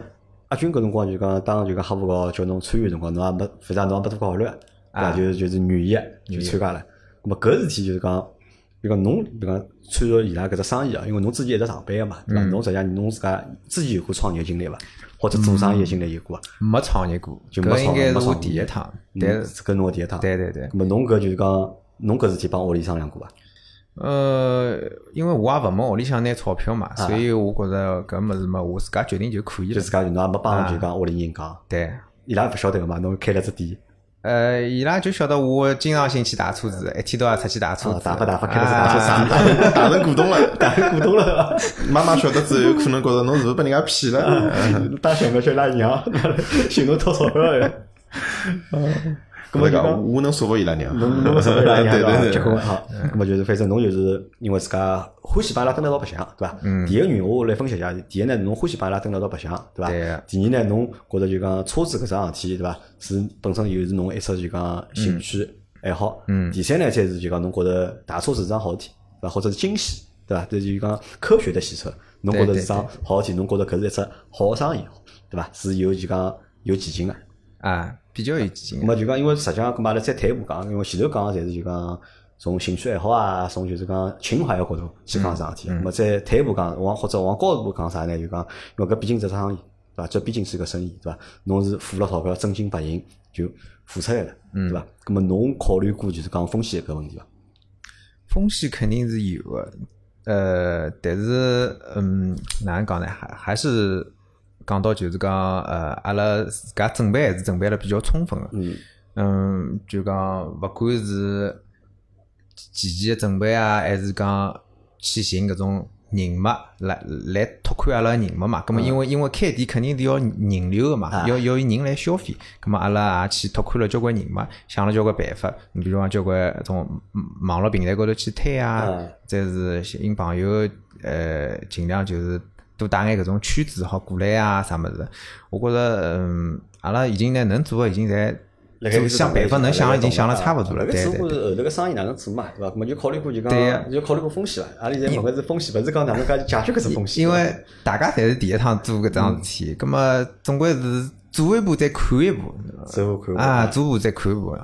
阿军搿辰光就讲，当就讲哈弗高叫侬参与辰光，侬也没，反正侬也没多考虑，对伐？啊就是就是愿意就参加了。咁么搿事体就是讲，比如讲侬，比如讲参与伊拉搿只生意啊，因为侬之前一直上班个嘛，对伐？侬实际上侬自家自己有过创业经历伐？或者做生意个经历有过伐？没创业过，就没搿应该是我创没创第一趟。但是搿侬个第一趟。对对对，咁么侬搿就是讲，侬搿事体帮屋里商量过伐？呃，因为我也勿问屋里向拿钞票嘛，所以我觉着搿物事嘛，我自家决定就可以了。就自。家就侬也没帮就讲屋里人讲，对，伊拉勿晓得个嘛，侬开了只店，呃，伊拉就晓得我经常性去打车子，一天到晚出去打车子，啊打发打发开了只打车啊子，打成股东了，打成股东了。妈妈晓得之后，可能觉着侬是勿是被人家骗了？当小妹叫伊拉娘，寻侬讨钞票 个。咁么就讲讲，我能说服伊拉娘，侬侬说服伊拉娘对对伐？对对，结婚好，咁么就是反正侬就是因为自家欢喜帮伊拉蹲辣一道白相，对伐？第一个原因我来分析一下，第一呢，侬欢喜帮伊拉蹲辣一道白相，对伐？第二呢，侬觉着就讲车子搿桩事体，对伐？是本身又是侬一只就讲兴趣爱好。嗯第三呢，才是就讲侬觉着大车是桩好事体，对伐？或者是惊喜，对伐？这就是讲科学的洗车，侬觉着是桩好事体，侬觉着搿是一只好个生意，对伐？是有就讲有前景个。啊，比较有激情。咁么就讲，因为实际上，咁嘛阿拉再退一步讲，因为前头讲个侪是就讲从兴趣爱好啊，从就是讲情怀个角度去讲桩事体。咁么再退一步讲，往或者往高一步讲啥呢？就讲，因为搿毕竟是桩生意，对伐？这毕竟是个生意，对伐？侬是付了钞票，真金白银就付出来了，对伐？咁么侬考虑过就是讲风险搿问题伐？风险肯定是有的，呃，但是嗯，哪能讲呢？还还是讲到就是讲，呃，阿拉自家准备还是准备了比较充分的。嗯嗯，就讲勿管是前期的准备啊，还是讲去寻搿种人脉来来拓宽阿拉人脉嘛。咁么因为因为开店肯定是要人流个嘛，啊要要有人来消费。咁么阿拉也去拓宽了交关人脉，想了交关办法。你比如讲交关种网络平台高头去推啊啊，再是寻朋友呃，尽量就是多带眼搿种圈子好过来啊，啥物事。我觉着嗯，阿拉已经呢能做个已经侪。辣盖想办法能想的已经想了差勿多了，搿对对只不过是后头个生意哪能做嘛，对伐？咾么就考虑过就讲就考虑过风险了？阿拉现在问个是风险，勿是讲哪能介解决搿只风险。因为大家侪是第一趟做搿桩事体，葛么总归是做一步再看一步，走一步看一步啊，做一步再看一步。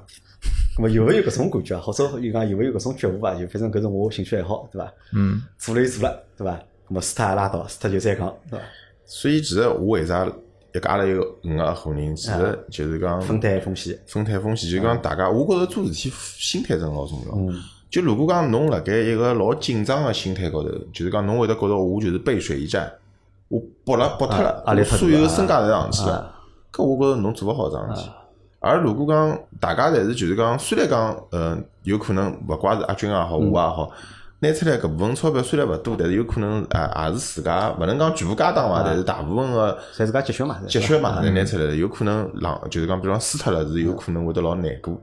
咁么有没有搿种感觉啊？或者有讲有没有搿种觉悟啊？就反正搿是我兴趣爱好，对伐？嗯，做了就做了，对伐？咁么死脱也拉倒，死脱就再讲，对伐？所以其实我为啥一家头有五个合伙人，其实就是讲分担风险，分摊风险，就讲大家，我觉着做事体心态真老重要。嗯就如果讲侬辣盖一个老紧张个心态高头，就是讲侬会得觉着我就是背水一战，我搏了搏脱了，所有身家侪上去了啊，搿我觉着侬做勿好桩事体。而如果讲大家侪是就是讲，虽然讲嗯有可能勿怪是阿军也好，我也好，拿出来搿部分钞票虽然勿多，但是有可能啊也是自家勿能讲全部家当伐，但是大部分个侪自家积蓄嘛，积蓄嘛，侪拿出来了，有可能浪就是讲，比方输脱了是有可能会得老难过，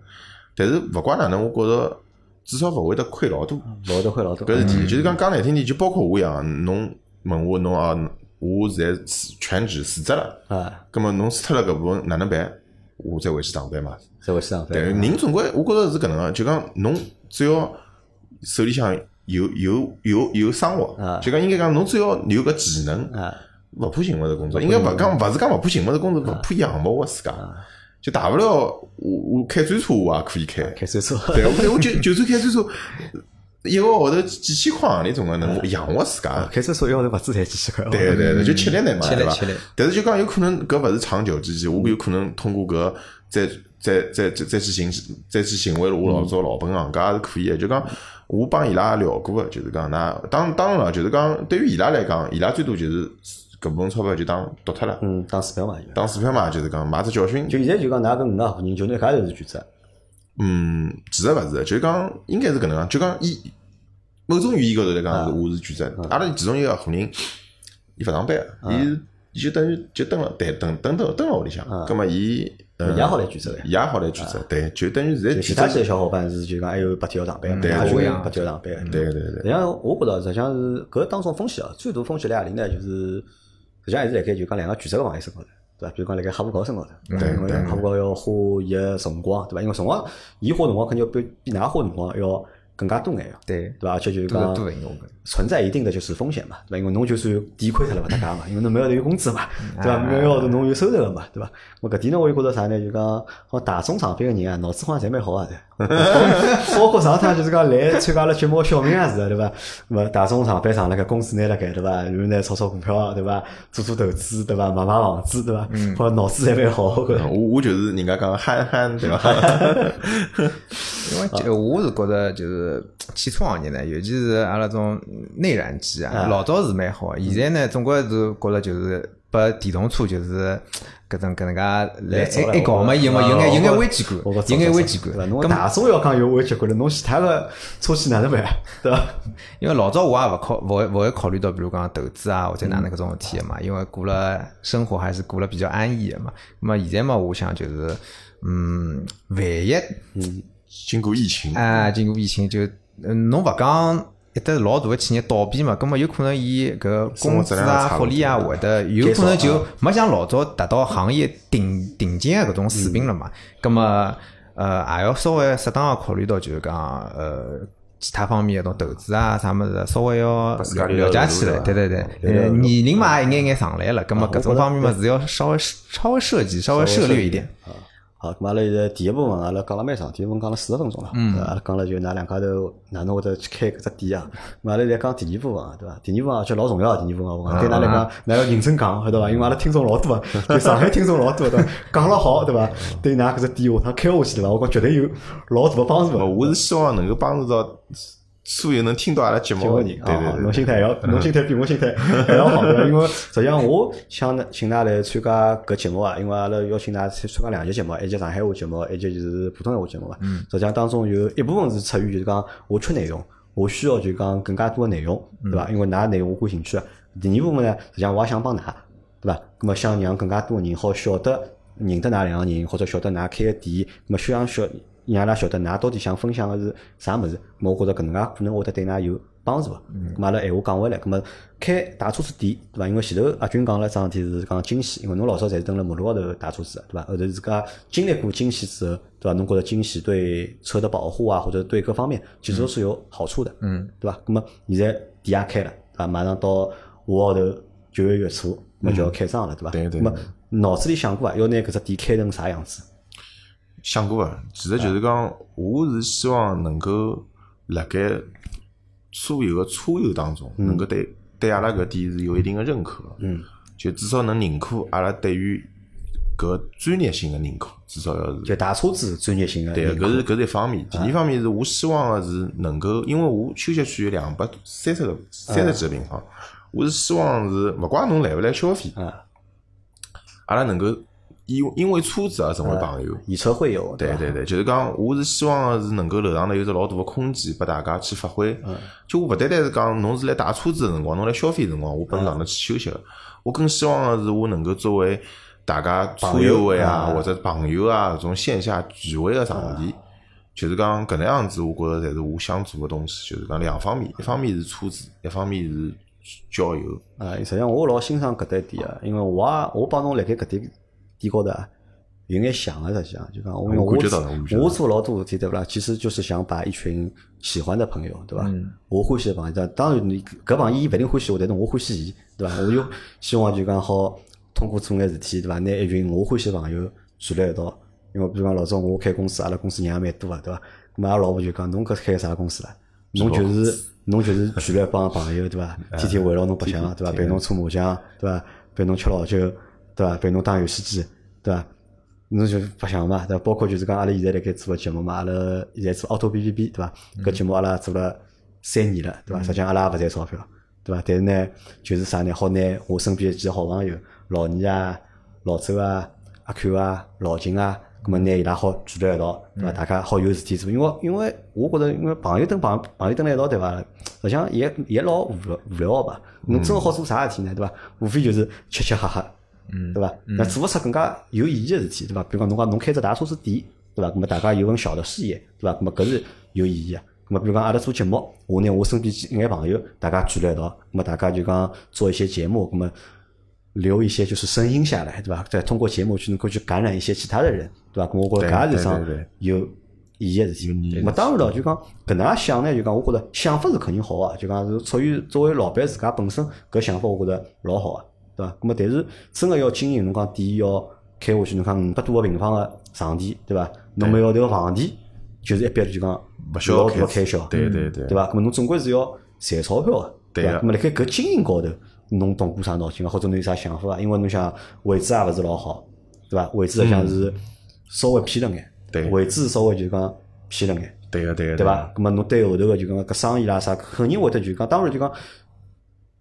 但是勿管哪能，我觉着至少勿会得亏老多。勿会得亏老多。搿是第一，就是讲讲难听点，就包括我一样，侬问我侬啊，我现在全职辞职了，啊，葛末侬输脱了搿部分哪能办？我再回去上班嘛。再回去上班对，班。人总归我觉着是搿能个，就讲侬只要手里向有有有有生活。啊，就讲应该讲侬只要有搿技能，啊，勿怕寻勿着工作，应该勿讲勿是讲勿怕寻勿着工作，勿怕仰慕我自家。就大不了我我开专车我也可以开，开专车。对，我我就就算开专车，一个号头几千块行钿总归能养活自家。开车车一号头勿止才几千块。对对对，就吃力难嘛，对伐吃力吃力？但是就讲有可能搿勿是长久之计，我有可能通过搿再再再再再去寻再去寻回我老早老本行，搿也是可以的。就讲我帮伊拉也聊过个，就是讲那当当然了，就是讲对于伊拉来讲，伊拉最多就是搿部分钞票就当丢脱了，嗯，当水票嘛。当水票嘛，就是讲买只教训。就现在就讲，㑚搿五个合伙人就拿一家头是全职。嗯，其实勿是，就是讲应该是搿能样，就讲伊某种语义高头来讲是我是全职，阿拉其中一个合伙人，伊勿上班，伊伊就等于就蹲了，对，蹲蹲蹲蹲了屋里向，葛末伊呃也好来全职个。伊也好来全职，对，就等于现在其他几个小伙伴是就讲还有白天要上班嘛，对也就我一样白天要上班。对对对实际上，我觉着实际上是搿当中风险啊，最大风险辣何里呢？就是实际上还是辣盖就讲两个全职个朋友身高头，对伐？比如讲辣盖哈佛高身高头，对因为对哈佛高要花伊个辰光，对伐？因为辰光伊花辰光肯定要比比㑚花辰光要更加多眼个，对，对伐？而且就是多讲。存在一定的就是风险嘛，对伐？因为侬就算抵亏脱了勿搭界嘛，因为侬每个号头有工资嘛，对伐？每个号头侬有收入个嘛，对伐？我搿点呢，我就觉着啥呢？就讲好大众上班个人啊，脑子好像侪蛮好啊，对。包括上趟就是讲来参加阿拉节目个小明也是的，对伐？那么大众上班上辣盖公司拿辣盖，对伐？然后呢炒炒股票，对伐？做做投资，对伐？买买房子，对伐？好像脑子侪蛮好，我。我我就是人家讲憨憨，对伐？因为就我是觉着就是汽车行业呢，尤其是阿拉种内燃机啊，老早是蛮好的，现在呢，总归是觉着就是把电动车就是搿种搿能介来一一搞嘛，有嘛有眼有眼危机感，有眼危机？感。侬大众要讲有危机感了，侬其他个车企哪能办？对伐？因为老早我也勿考，勿会勿会考虑到，比如讲投资啊或者哪能搿种事体的嘛。因为过了生活还是过了比较安逸的嘛。那么现在嘛，我想就是，嗯，万一经过疫情，啊，经过疫情就，嗯，侬勿讲一得老大个企业倒闭嘛，葛么有可能伊搿工资啊、福利啊会得有可能就没像老早达到行业顶顶尖个搿种水平了嘛。葛么呃，也要稍微适当个考虑到就是讲呃。其他方面的种投资啊，啥么事，稍微要了解起来，对对对，呃，年龄嘛也一眼眼上来了，葛么搿种方面嘛是要稍微稍微涉及、稍微涉略一点。好，咁阿拉现在第一部分阿拉讲了蛮长，第一部分讲了四十分钟了，嗯，阿拉讲了就㑚两家头哪能会得去开搿只店啊？咁阿拉在讲第二部分啊，对伐？第二部分而且老重要的第二部分，我讲对㑚来讲，㑚要认真讲，晓得伐？因为阿拉听众老多啊，就上海听众老多，对伐？讲了好，对伐？对㑚搿只店下趟开下去，对伐？我讲绝对有老大个帮助的。我是希望能够帮助到所有能听到阿拉节目的人，对对对侬。心态要，侬心态 比我心态 还要好？因为实际上我想呢，请㑚来参加搿节目啊，因为阿拉邀请㑚参参加两节节目，一节上海话节目，一节就是普通闲话节目嘛。实际上当中有一部分是出于就是讲我缺内容，我需要就讲更加多的内容，对伐？因为㑚内容我感兴趣啊。第二部分呢，实际上我也想帮㑚，对伐？那么想让更加多的人好晓得认得㑚两个人，或者晓得㑚开个店，那么想晓让阿拉晓得㑚到底想分享个是啥物事，我觉着搿能介可能会得对㑚有帮助个。咁阿拉闲话讲回来，咁么开大车子店，对伐？因为前头阿军讲了一桩事体是讲惊喜，因为侬老早侪是蹲辣马路高头打车子的，对伐？后头自家经历过惊喜之后，对伐？侬觉着惊喜对车的保护啊，或者对各方面其实都是有好处的，嗯，对伐？咁么现在店也开了，对伐？马上到下个号头九月月初，那就要开张了，对伐？对对那么脑子里想过啊，要拿搿只店开成啥样子？想过个，其实就是讲，我是希望能够辣盖所有个车友当中，能够对对阿拉搿点是有一定的认可。嗯，就至少能认可阿拉对于搿专业性的认可，至少要是。就大车子专业性的对，搿是搿是一方面。第二方面是我希望的是能够，因为我休息区有两百三十个三十几个平方，我是希望是勿怪侬来勿来消费，啊，阿拉能够因因为车子而成为朋友。以车会友，吧？对对对，就是讲，我是希望是能够楼上头有只老大个空间，拨大家去发挥。就我勿单单是讲，侬是来打车子个辰光，侬来消费辰光，我本上头去休息个。我更希望个是，我能够作为大家车友会啊，或者朋友啊，搿种线下聚会个场地。就是讲搿能样子，我觉着才是我想做个东西。就是讲两方面，一方面是车子，一方面是交友。啊，实际上我老欣赏搿点点啊，因为我也我帮侬辣盖搿点店高头啊，有眼像个，实际上就讲我我我做老多事体对勿啦？其实就是想把一群喜欢的朋友对伐？我欢喜的朋友，但当然你搿朋友伊勿一定欢喜我，但是我欢喜伊对伐？我就希望就讲好通过做眼事体对伐？拿一群我欢喜的朋友聚辣一道。因为比如讲老早我开公司，阿拉公司人也蛮多个对伐？咁阿拉老婆就讲侬搿开啥公司啦？侬就是侬就是聚了一帮朋友对伐？天天围绕侬白相对伐？陪侬搓麻将对伐？陪侬吃老酒对伐？陪侬打游戏机对伐？侬就白相嘛，对伐？包括就是讲阿拉现在辣盖做个节目嘛，阿拉现在做 auto B B B 对伐？搿节目阿拉做了三年了对伐？实际上阿拉也勿赚钞票对伐？但是呢，就是啥呢？好拿我身边几个好朋友，老倪啊、老周啊、阿 Q 啊、老金啊。咁么拿伊拉好聚辣一道，对伐？大家好有事体做，因为因为我觉着，因为朋友蹲朋朋友蹲辣一道，对伐？实际上也也老无聊无聊个吧。侬真个好做啥事体呢？对伐？无非就是吃吃喝喝，对伐？那做勿出更加有意义个事体，对伐？比如讲侬讲侬开只大车子店，对伐？那么大家有份小的事业，对伐？那么搿是有意义个。那么比如讲阿拉做节目，我拿我身边几眼朋友，大家聚辣一道，那么大家就讲做一些节目，那么。留一些就是声音下来，对伐？再通过节目去能够去感染一些其他的人，对吧？咁我觉着搿也是桩有意义个事体。咁么当然了，就讲搿能介想呢，就讲我觉着想法是肯定好个，就讲是出于作为老板自家本身搿想法，我觉着老好个，对伐？咁么但是真个要经营，侬讲店要开下去，侬讲五百多个平方个场地，对伐？侬每号头个房钿就是一笔就讲勿小个开销，对对对对伐？咁么侬总归是要赚钞票个，伐？对个咁么辣盖搿经营高头，侬动过啥脑筋啊？或者侬有啥想法啊？因为侬想位置也勿是老好，对伐？位置实际上是稍微偏了眼，对位置稍微就讲偏了眼，对个对个，对伐？咁么侬对后头个就讲搿生意啦啥，肯定会得就讲，当然就讲，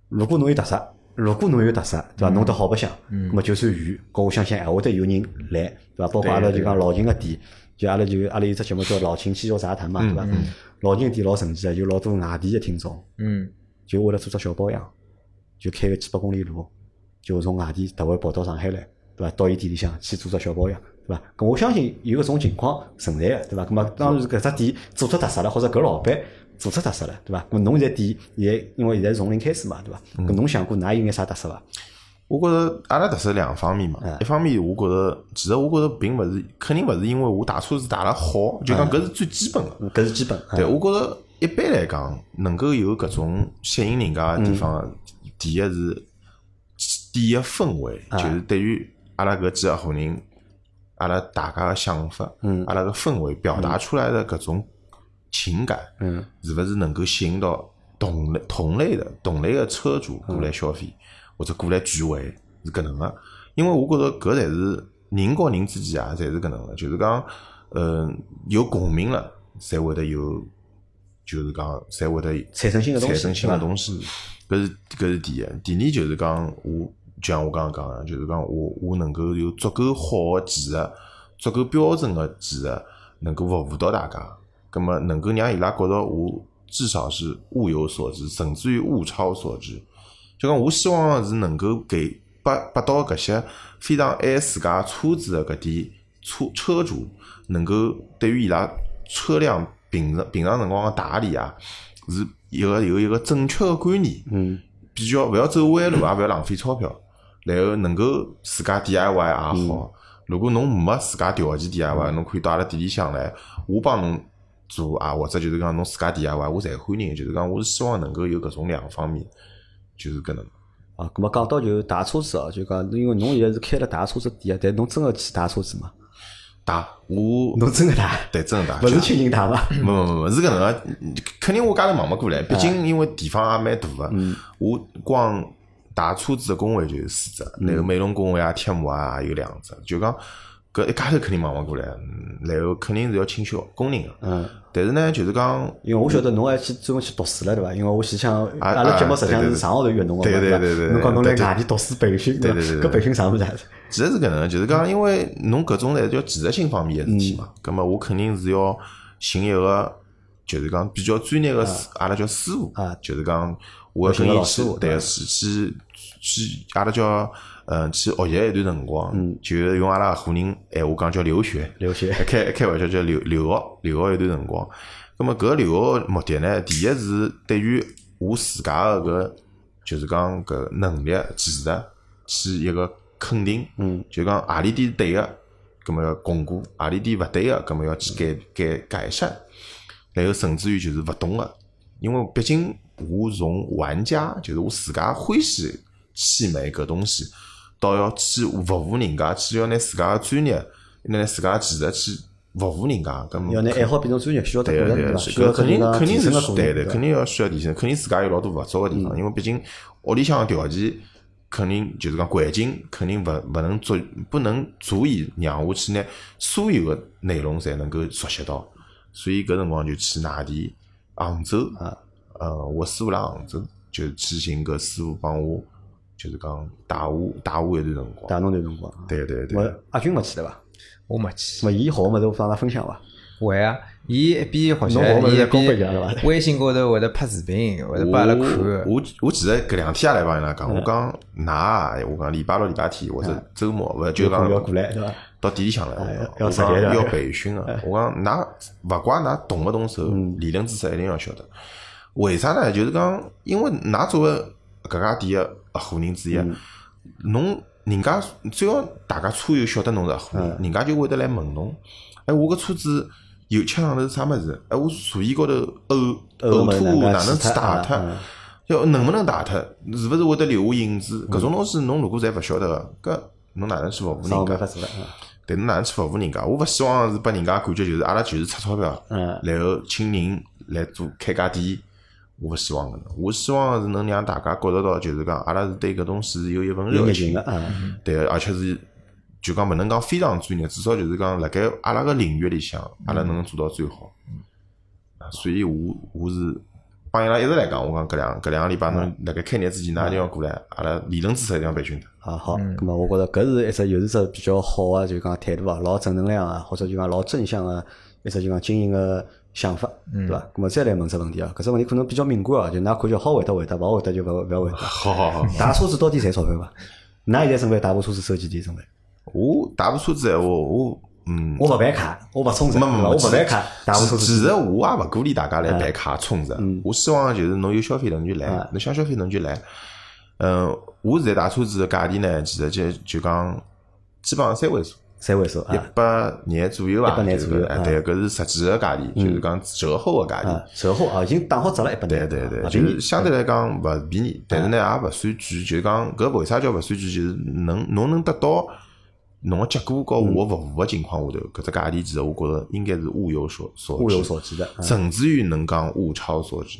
如果侬有特色，如果侬有特色，对伐？侬得好白相，咁么就算远，搿我相信还会得有人来，对伐？包括阿拉就讲老秦个店，就阿拉就阿拉有只节目叫老秦汽车杂谈嘛，对伐？老秦个店老神奇个，有老多外地个听众，嗯，就为了做只小保养，就开个几百公里路，就从外地特会跑到上海来，对伐？到伊店里向去做只小保养，对伐？咁我相信有搿种情况存在个，对伐？咁么当然是搿只店做出特色了，或者搿老板做出特色了，对伐？咁侬现在店也因为现在是从零开始嘛，对伐？咁侬想过㑚有眼啥特色伐？我觉着阿拉特色两方面嘛，一方面我觉着，其实我觉着并勿是，肯定勿是因为我打车子打了好，就讲搿是最基本个。搿是基本。对，我觉着一般来讲，能够有搿种吸引人家个地方，第一是第一氛围，就是对于阿拉搿几个伙人，阿拉大家个想法，阿拉个氛围表达出来的搿种情感，嗯，是勿是能够吸引到同类同类的同类的车主过来消费，或者过来聚会，是搿能个。因为我觉着搿才是人和人之间啊，侪是搿能个，就是讲，呃，有共鸣了，才会得有，就是讲，才会得产生新的东西产生新的东西。搿是搿是第一，第二就是讲，我就像我刚刚讲个，就是讲我我能够有足够好个技术，足够标准个技术，能够服务到大家，葛么能够让伊拉觉着我至少是物有所值，甚至于物超所值。就讲我希望是能够给拨拨到搿些非常爱自家车子的搿点车车主，能够对于伊拉车辆平常平常辰光个打理啊，是一个有一个正确个观念。嗯，比较勿要走弯路，也勿要浪费钞票，然后能够自家 DIY 也好。如果侬没自家条件 DIY，侬可以到阿拉店里向来，我帮侬做啊，或者就是讲侬自家 DIY，我侪欢迎。就是讲我是希望能够有搿种两方面，就是搿能。啊，咁么讲到就打车子哦，就讲因为侬现在是开了打车子店啊，但侬真个去打车子吗？打我侬真个打？对真的打，勿是请人打伐？没没没，是搿能个，肯定我家头忙勿过来，毕竟因为地方也蛮大个，我光打车子个工位就有四只，然后美容工位啊、贴膜啊也有两只，就讲搿一家头肯定忙勿过来，嗯然后肯定是要请小工人个。嗯，但是呢，就是讲因为我晓得侬还去专门去读书了，对伐？因为我前想，啊阿拉节目实际上是上号头约侬个，对对对侬讲侬来外地读书培训，对对对对搿培训啥物事啊？其实是搿能，就是讲，因为侬搿种侪叫技术性方面个事体嘛，葛末我肯定是要寻一个，就是讲比较专业个师，阿拉叫师傅啊，就是讲我要寻师傅，对，是去去阿拉叫嗯去学习一段辰光，就用阿拉合伙人闲话讲叫留学，留学开开玩笑叫留留学，留学一段辰光。那么搿留学个目的呢，第一是对于我自家个搿就是讲搿能力、技术去一个肯定，嗯，就讲何里点是对个，咁么要巩固；何里点勿对个，咁么要去改改改善。然后甚至于就是勿懂个，因为毕竟我从玩家，就是我自家欢喜去买搿东西，到要去服务人家，去要拿自家个专业，拿自家个技术去服务人家，咁么要拿爱好变成专业，需要得对个对伐？需要搿肯定得肯定是对对，肯定要需要提升，肯定自家有老多勿足个地方，因为毕竟屋里向个条件肯定就是讲环境肯定勿勿能足不能足以让我去拿所有个内容侪能够熟悉到，所以搿辰光就去外地杭州啊，呃，我师傅辣杭州，就去寻搿师傅帮我，就是讲带我带我一段辰光，带侬段辰光。对对对。我阿军没去对伐？我没去。么伊好个物事我帮阿拉分享伐？会啊，伊一边学习，一边微信高头会得拍视频，会得拨阿拉看。我我我其实搿两天也来帮伊拉讲，我讲㑚啊，我讲礼拜六、礼拜天或者周末，勿就讲要过来对伐？到店里向来，要实践要培训个。我讲㑚勿怪㑚动勿动手，嗯理论知识一定要晓得。为啥呢？就是讲，因为㑚作为搿家店个合伙人之一，嗯侬人家只要大家车友晓得侬是合伙人，人家就会得来问侬，哎，我搿车子油漆上头是啥物事？哎，我座椅高头呕呕吐哪能哪能去打脱？要能不能打脱？是勿是会得留下印子？搿种东西侬如果侪勿晓得个，搿侬哪能去服务人家对，侬哪能去服务人家？我勿希望是拨人家感觉就是阿拉就是出钞票，嗯然后请人来做开家店。我勿希望搿能，我希望是能让大家觉着到，就是讲阿拉是对搿东西是有一份热情。个，啊，对，而且是就讲勿能讲非常专业，至少就是讲辣盖阿拉个领域里向，阿拉能做到最好。啊所以我我是帮伊拉一直来讲，我讲搿两搿两个礼拜侬辣盖开业之前，㑚一定要过来，阿拉理论知识一定要培训的。啊好，咁么我觉着搿是一只又是只比较好个，就讲态度啊，老正能量啊，或者就讲老正向个一只就讲经营个想法，对伐？咁么再来问只问题啊，搿只问题可能比较敏感啊，就㑚看就好回答回答，勿好回答就勿勿要回答。好好好，打车子到底赚钞票伐？㑚现在准备打部车子收几钿准备？我打部车子闲话，我嗯，我勿办卡，我勿充值，没没没，我勿办卡，打部车子其。实我也勿鼓励大家来办卡充值，我希望就是侬有消费能力就来啊，侬想消费侬就来。嗯，我现在打车子个价钿呢，其实就就讲基本上三位数，三位数一啊百廿左右吧，一百廿左右对，搿是实际个价钿，就是讲折后个价钿啊。，折后啊，已经打好折了，一百对对对，啊就是相对来讲勿便宜，但是呢也勿算贵，就是讲搿为啥叫勿算贵？就是能侬能得到侬个结果和我个服务个情况下头，搿只价钿其实我觉着应该是物有所所物有所值的。啊甚至于能讲物超所值。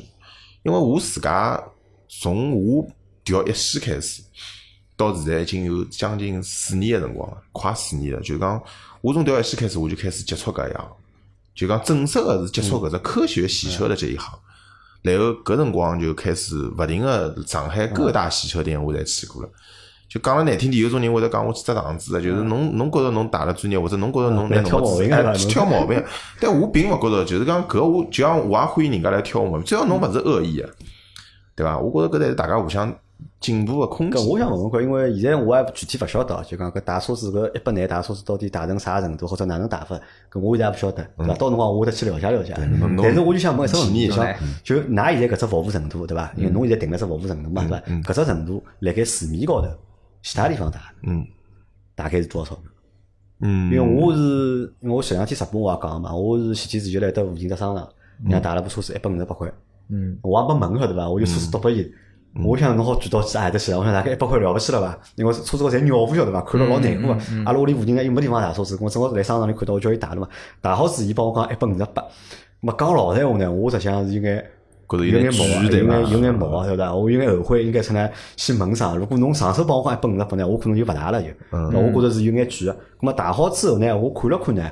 因为我自家从我调一线开始，到现在已经有将近四年个辰光了，快四年了。就是讲，我从调一线开始，我就开始接触搿一行，就讲正式个是接触搿只科学洗车的这一行。然后搿辰光就开始勿停个上海各大洗车店我侪去过了。就讲了难听点，有种人会得讲我去搭场子的，就是侬侬觉着侬打了专业，或者侬觉着侬拿来挑毛病啊侬挑毛病，但我并勿觉着，就是讲搿我就像我也欢迎人家来挑我毛病，只要侬勿是恶意个，对伐？我觉着搿才是大家互相进步个空间。搿我想问问看，因为现在我也具体勿晓得啊，就讲搿打车子搿一百廿打车子到底打成啥程度，或者哪能打法，搿我现在也勿晓得，对伐？到辰光我会得去了解了解。但是我就想问一只问题，体验一下想就㑚现在搿只服务程度，对伐？因为侬现在定了只服务程度嘛，对伐？搿只程度辣盖市面高头，其他地方打嗯大概是多少？嗯，因为我是，因为我前两天直播我也讲嘛，我是前天子就来到附近只商场，人家打了部车子一百五十八块，嗯，我也没问晓得伐？我就车子倒拨伊，我想侬好举到几阿搭去，我想大概一百块了不起了吧？因为车子高侪尿布晓得伐？看了老难过个。阿拉屋里附近呢又没地方汏车子，我正好来商场里看到，我叫伊汏了嘛。汏好子，伊帮我讲一百五十八。么讲老实闲话呢，我实际上是应该有眼毛啊，点有眼？有眼毛啊，晓得伐？我有眼后悔，应该出来去问上。如果侬上手帮我讲一百五十八呢，我可能就勿大了就。嗯那我觉着是有眼贵个。咁么汏好之后呢，我看了看呢。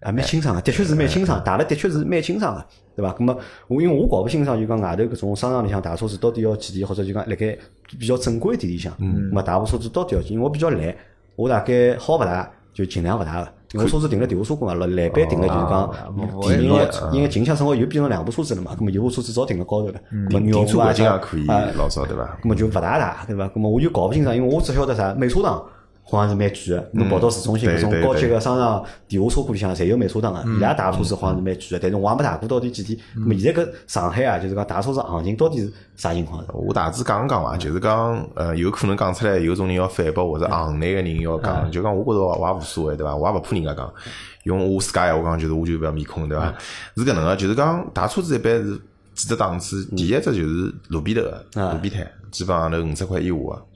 啊，蛮清爽个，的确是蛮清爽，打了的确是蛮清爽个，对伐？咁么我因为我搞勿清爽，就讲外头搿种商场里向大车子到底要几钿，或者就讲辣盖比较正规店里向，嗯，么大部车子到底要几？因为我比较懒，我大概好勿大就尽量勿大个。因为我车子停了地下车库嘛，老来班停了就是讲我第也二，因为近腔生活又变成两部车子了嘛，咁么有部车子早停辣高头了，停车环境也啥可以啊，老早对伐？咁么就勿大大，对伐？咁么我就搞勿清爽，因为我只晓得啥美车档好像是蛮贵个，侬跑到市中心搿种高级个商场地下车库里向侪有美车档个，伊拉打车子好像是蛮贵个，但是我也没打过到底几天。咁么现在搿上海啊，就是讲打车子行情到底是啥情况？我大致讲讲伐，就是讲，呃，有可能讲出来，有种人要反驳，或者行内个人要讲，就讲我觉着我也无所谓，对伐？我也勿怕人家讲，用我自家闲话讲，就是我就勿要面孔，对伐？是搿能个，就是讲打车子一般是几只档次，第一只就是路边头个路边摊，基本上头五十块以下个。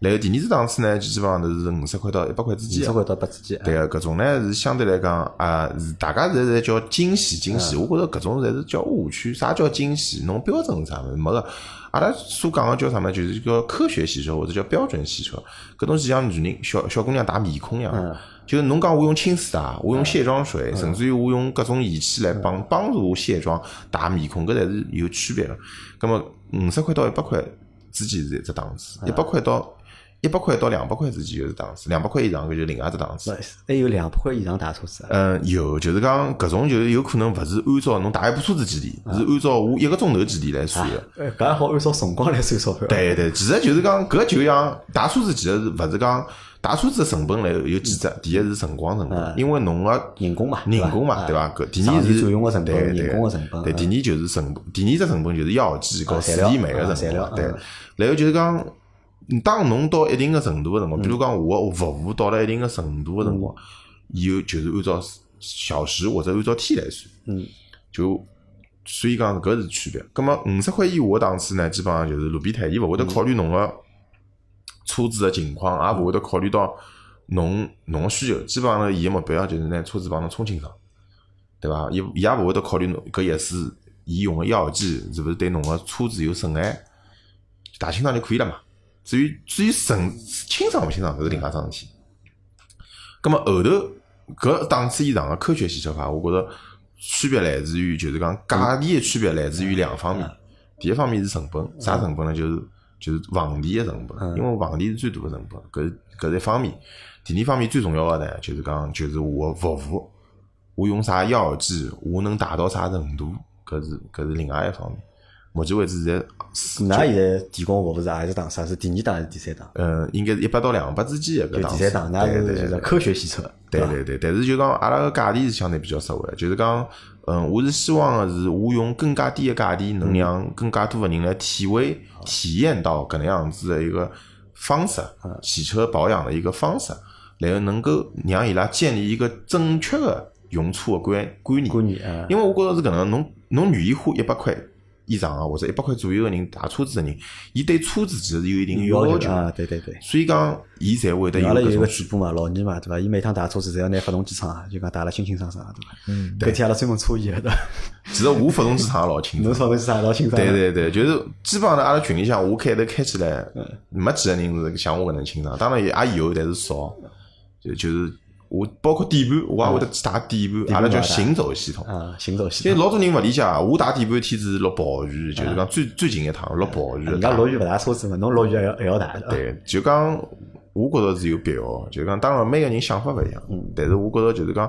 然后第二只档次呢，基本上都是五十块到一百块之间的。二十块到百之间，对个，搿种呢是相对来讲啊，是大家现在侪叫精细精细，我觉着搿种侪是叫误区。啥叫惊喜？侬标准是啥物事？没个。阿拉所讲个叫啥物事？就是叫科学洗车或者叫标准洗车。搿东西像女人小小姑娘打面孔一样，就是侬讲我用清水啊，我用卸妆水，甚至于我用各种仪器来帮帮助我卸妆打面孔，搿侪是有区别个。葛么五十块到一百块之间是一只档次，一百块到一百块到两百块之间就是档次，两百块以上搿就是另外一只档次。还有两百块以上大车子啊。嗯，有，就是讲搿种就是有可能勿是按照侬打一部车子几钿，是按照我一个钟头几钿来算个。呃，搿也好按照辰光来算钞票。对对，其实就是讲搿就像打车子，其实是勿是讲打车子的成本来有几只？第一是辰光成本，因为侬个人工嘛，人工嘛，啊对伐？搿第二是占用个成本对对人工个成本对，啊第二就是成本，第二只成本就是药剂和水电煤个啊成本。对然后就是讲，当侬到一定个程度个辰光，比如讲我个服务到了一定个程度个辰光，以后就是按照小时或者按照天来算。嗯，就所以讲搿是区别。葛么五十块以下个档次呢，基本上就是路边摊，伊勿会得考虑侬个车子个情况，也勿会得考虑到侬侬个需求。基本上呢，伊个目标就是拿车子帮侬充清爽，对伐？伊伊也勿会得考虑侬搿一次伊用个药剂是勿是对侬个车子有损害，打清爽就可以了嘛。至于至于损清爽勿清爽，搿是另外一桩事体。葛么后头搿档次以上个科学洗车法，我觉着区别来自于就是讲价钿个区别来自于两方面。第一方面是成本，啥成本呢？就是就是房钿个成本，因为房钿是最大个成本，搿是搿是一方面。第二方面最重要个呢，就是讲就是我个服务，我用啥药剂，我能达到啥程度，搿是搿是另外一方面。目前为止现在是㑚现在提供服务是何一档？啥是第二档还是第三档？嗯，应该是一百到两百之间个搿档次。第三档，㑚对对对是就是科学洗车，伐？对对对，但是就讲阿拉个价钿是相对比较实惠，就是讲，嗯，我是希望个是我用更加低个价钿，能让更加多个人来体会、体验到搿能样子的一个方式，洗车保养的一个方式，然后能够让伊拉建立一个正确的用车的观观念。观念啊，因为我觉着是搿能，侬侬愿意花一百块以上啊，或者一百块左右个人打车子个人，伊对车子其实是有一定要求啊，对对对。所以讲，伊才会得有阿拉有一搿种个主播嘛，老倪嘛，对伐？伊每趟打车子侪要拿发动机窗啊，就讲打了清清爽爽，对伐？嗯，搿天阿拉专门车伊个，对伐？其实我发动机厂也老清楚 侬。发动机窗老清爽。对对对，就是基本上呢，阿拉群里向我开头开起来，没几个人是像我搿能清爽。当然也也有，但是少。就就是我包括底盘，我也会得去打底盘，阿拉叫行走系统。啊，行走系因为统。老多人勿理解，我打底盘天子落暴雨，就是讲最最近一趟落暴雨。人家落雨勿打车子嘛，侬落雨还要还要打的。对，就讲我觉着是有必要，就讲当然每个人想法勿一样，但是我觉着就是讲，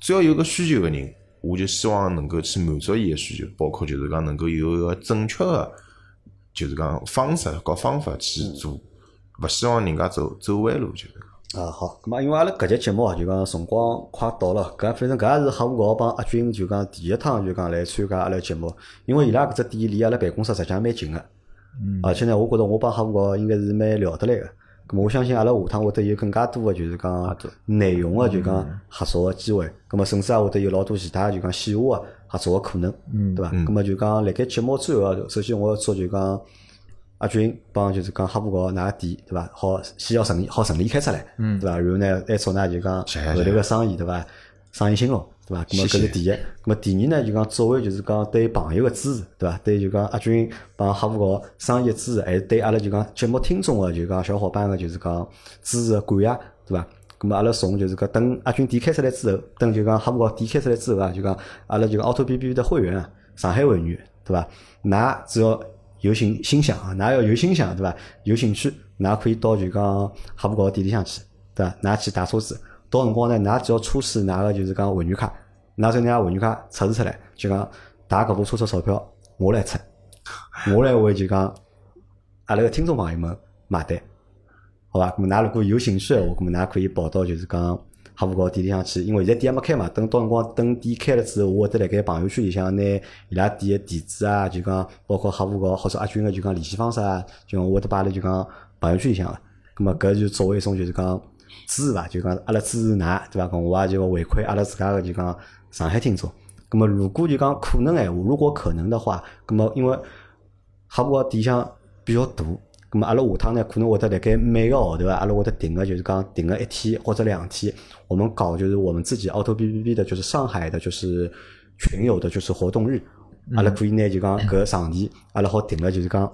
只要有个需求个人，我就希望能够去满足伊个需求，包括就是讲能够有一个正确个，就是讲方式和方法去做，勿希望人家走走弯路，就是讲。啊，好，咁么因为阿拉搿节节目啊，就讲辰光快到了，搿反正搿也是黑虎桥帮阿军就讲第一趟就讲来参加阿拉节目，因为伊拉搿只店离阿拉办公室实际上蛮近个，嗯。而且呢，我觉着我帮黑虎桥应该是蛮聊得来个。咁么我相信阿拉下趟会得有更加多个就是讲内容个就讲合作个机会，咁么甚至也会得有老多其他就讲线下个合作个可能，对伐？咁么就讲辣盖节目最后啊，首先我要做就讲阿军帮就是讲哈布高㑚店对伐？好先要顺利，好顺利开出来，嗯对伐？然后呢，再祝㑚就讲后头个生意对伐？生意兴隆，对伐？咁么搿是第一。咁么第二呢，就讲作为就是讲对朋友个支持，对伐？对就讲阿军帮哈布高生意个支持，还是对阿拉就讲节目听众个就讲小伙伴个就是讲支持个感谢，对伐？咁么阿拉从就是讲等阿军店开出来之后，等就讲哈布高店开出来之后啊，就讲阿拉就讲凹凸 B B 的会员啊，上海会员对伐？㑚只要有心心想啊，㑚要有心想对伐？有兴趣，㑚可以到就讲哈布高店里向去，对伐？㑚去打车子，到辰光呢，㑚只要出示㑚个就是讲会员卡，㑚将㑚会员卡出示出来，就讲打搿部车子钞票我来出，我来为就讲阿拉个听众朋友们买单。好伐？咁么㑚如果有兴趣个话，咁么㑚可以跑到就是讲哈佛高店里向去，因为现在店还没开嘛。等到辰光等店开了之后，我会得辣盖朋友圈里向拿伊拉店个地址啊，就讲包括哈佛高或者阿军个就讲联系方式啊，就讲我会得摆辣就讲朋友圈里向个。咁么搿就作为一种就是讲支持伐，就讲阿拉支持㑚对伐？咁我也就回馈阿拉自家个就讲上海听众。咁么如果就讲可能闲话，如果可能的话，咁么因为哈佛高店里向比较大。咁么阿拉下趟呢，可能会得辣盖每个号头啊，阿拉会得定个就是讲定个一天或者两天，我们搞就是我们自己 auto B B B 的，就是上海的，就是群友的，就是活动日，阿拉可以呢就讲搿场地，阿拉好定个就是讲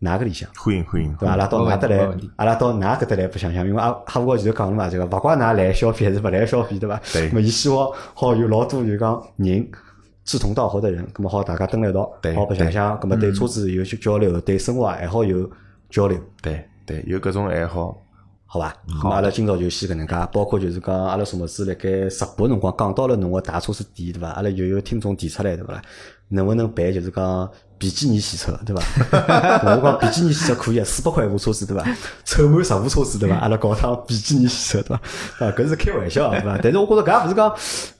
哪个里向。欢迎欢迎，对伐？阿拉到没问㑚搭来阿拉到哪搿搭来白相相，因为阿哈佛高前头讲了嘛，这个勿怪㑚来消费还是勿来消费，对伐？对伊希望好有老多就讲人志同道合的人，咁么好大家蹲辣一道，好白相相，咁么对车子有些交流，对生活爱好有交流。对对，有各种爱好，好吧？好阿拉今朝就先搿能介，包括就是讲阿拉什么子辣盖直播辰光讲到了侬个大车子店对伐？阿拉又有听众提出来对伐啦？能不能办就是讲比基尼洗车对伐？我讲比基尼洗车可以啊，四百块一部车子对伐？凑满十部车子对伐？阿拉搞趟比基尼洗车对伐？啊，搿是开玩笑对伐？但是我觉着搿也勿是讲，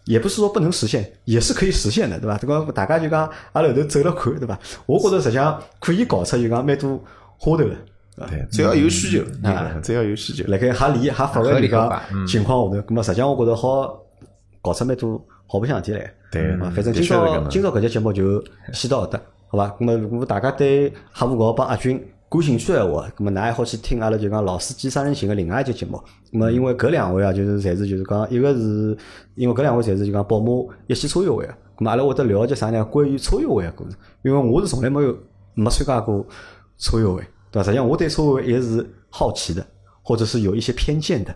也不是说不能实现，也是可以实现的对伐？这个大家就讲阿拉后头走了看对伐？我觉着实际上可以搞出就讲蛮多花头的。对，只要有需求，啊只要有需求，辣盖合理合法个就讲合理合法情况下头，咁么实际上我觉着好搞出蛮多好白相事体来。对啊，反正今朝今朝搿节节目就先到搿搭，好伐？咁么如果大家对哈五高帮阿军感兴趣个话，咁么㑚还好去听阿拉就讲老司机三人行个另外一节节目。咁么因为搿两位啊，就是侪是就是讲一个是因为搿两位侪是就讲宝马一汽车友会个，咁么阿拉会得了解啥呢？关于车友会个故事，因为我是从来没有没参加过车友会，对伐？实际上我对车友会一直是好奇的，或者是有一些偏见的，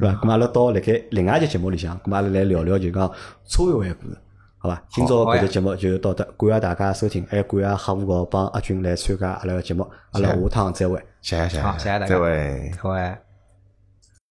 对伐？咁么阿拉到辣盖另外一节节目里向，咁么阿拉来聊聊就讲车友会个故事。好伐？今朝搿只节节目就到这，感谢大家收听，还感谢哈富高帮阿军来参加阿拉个节目，阿拉下趟再会。谢谢谢谢，好谢谢大家再会。好哎。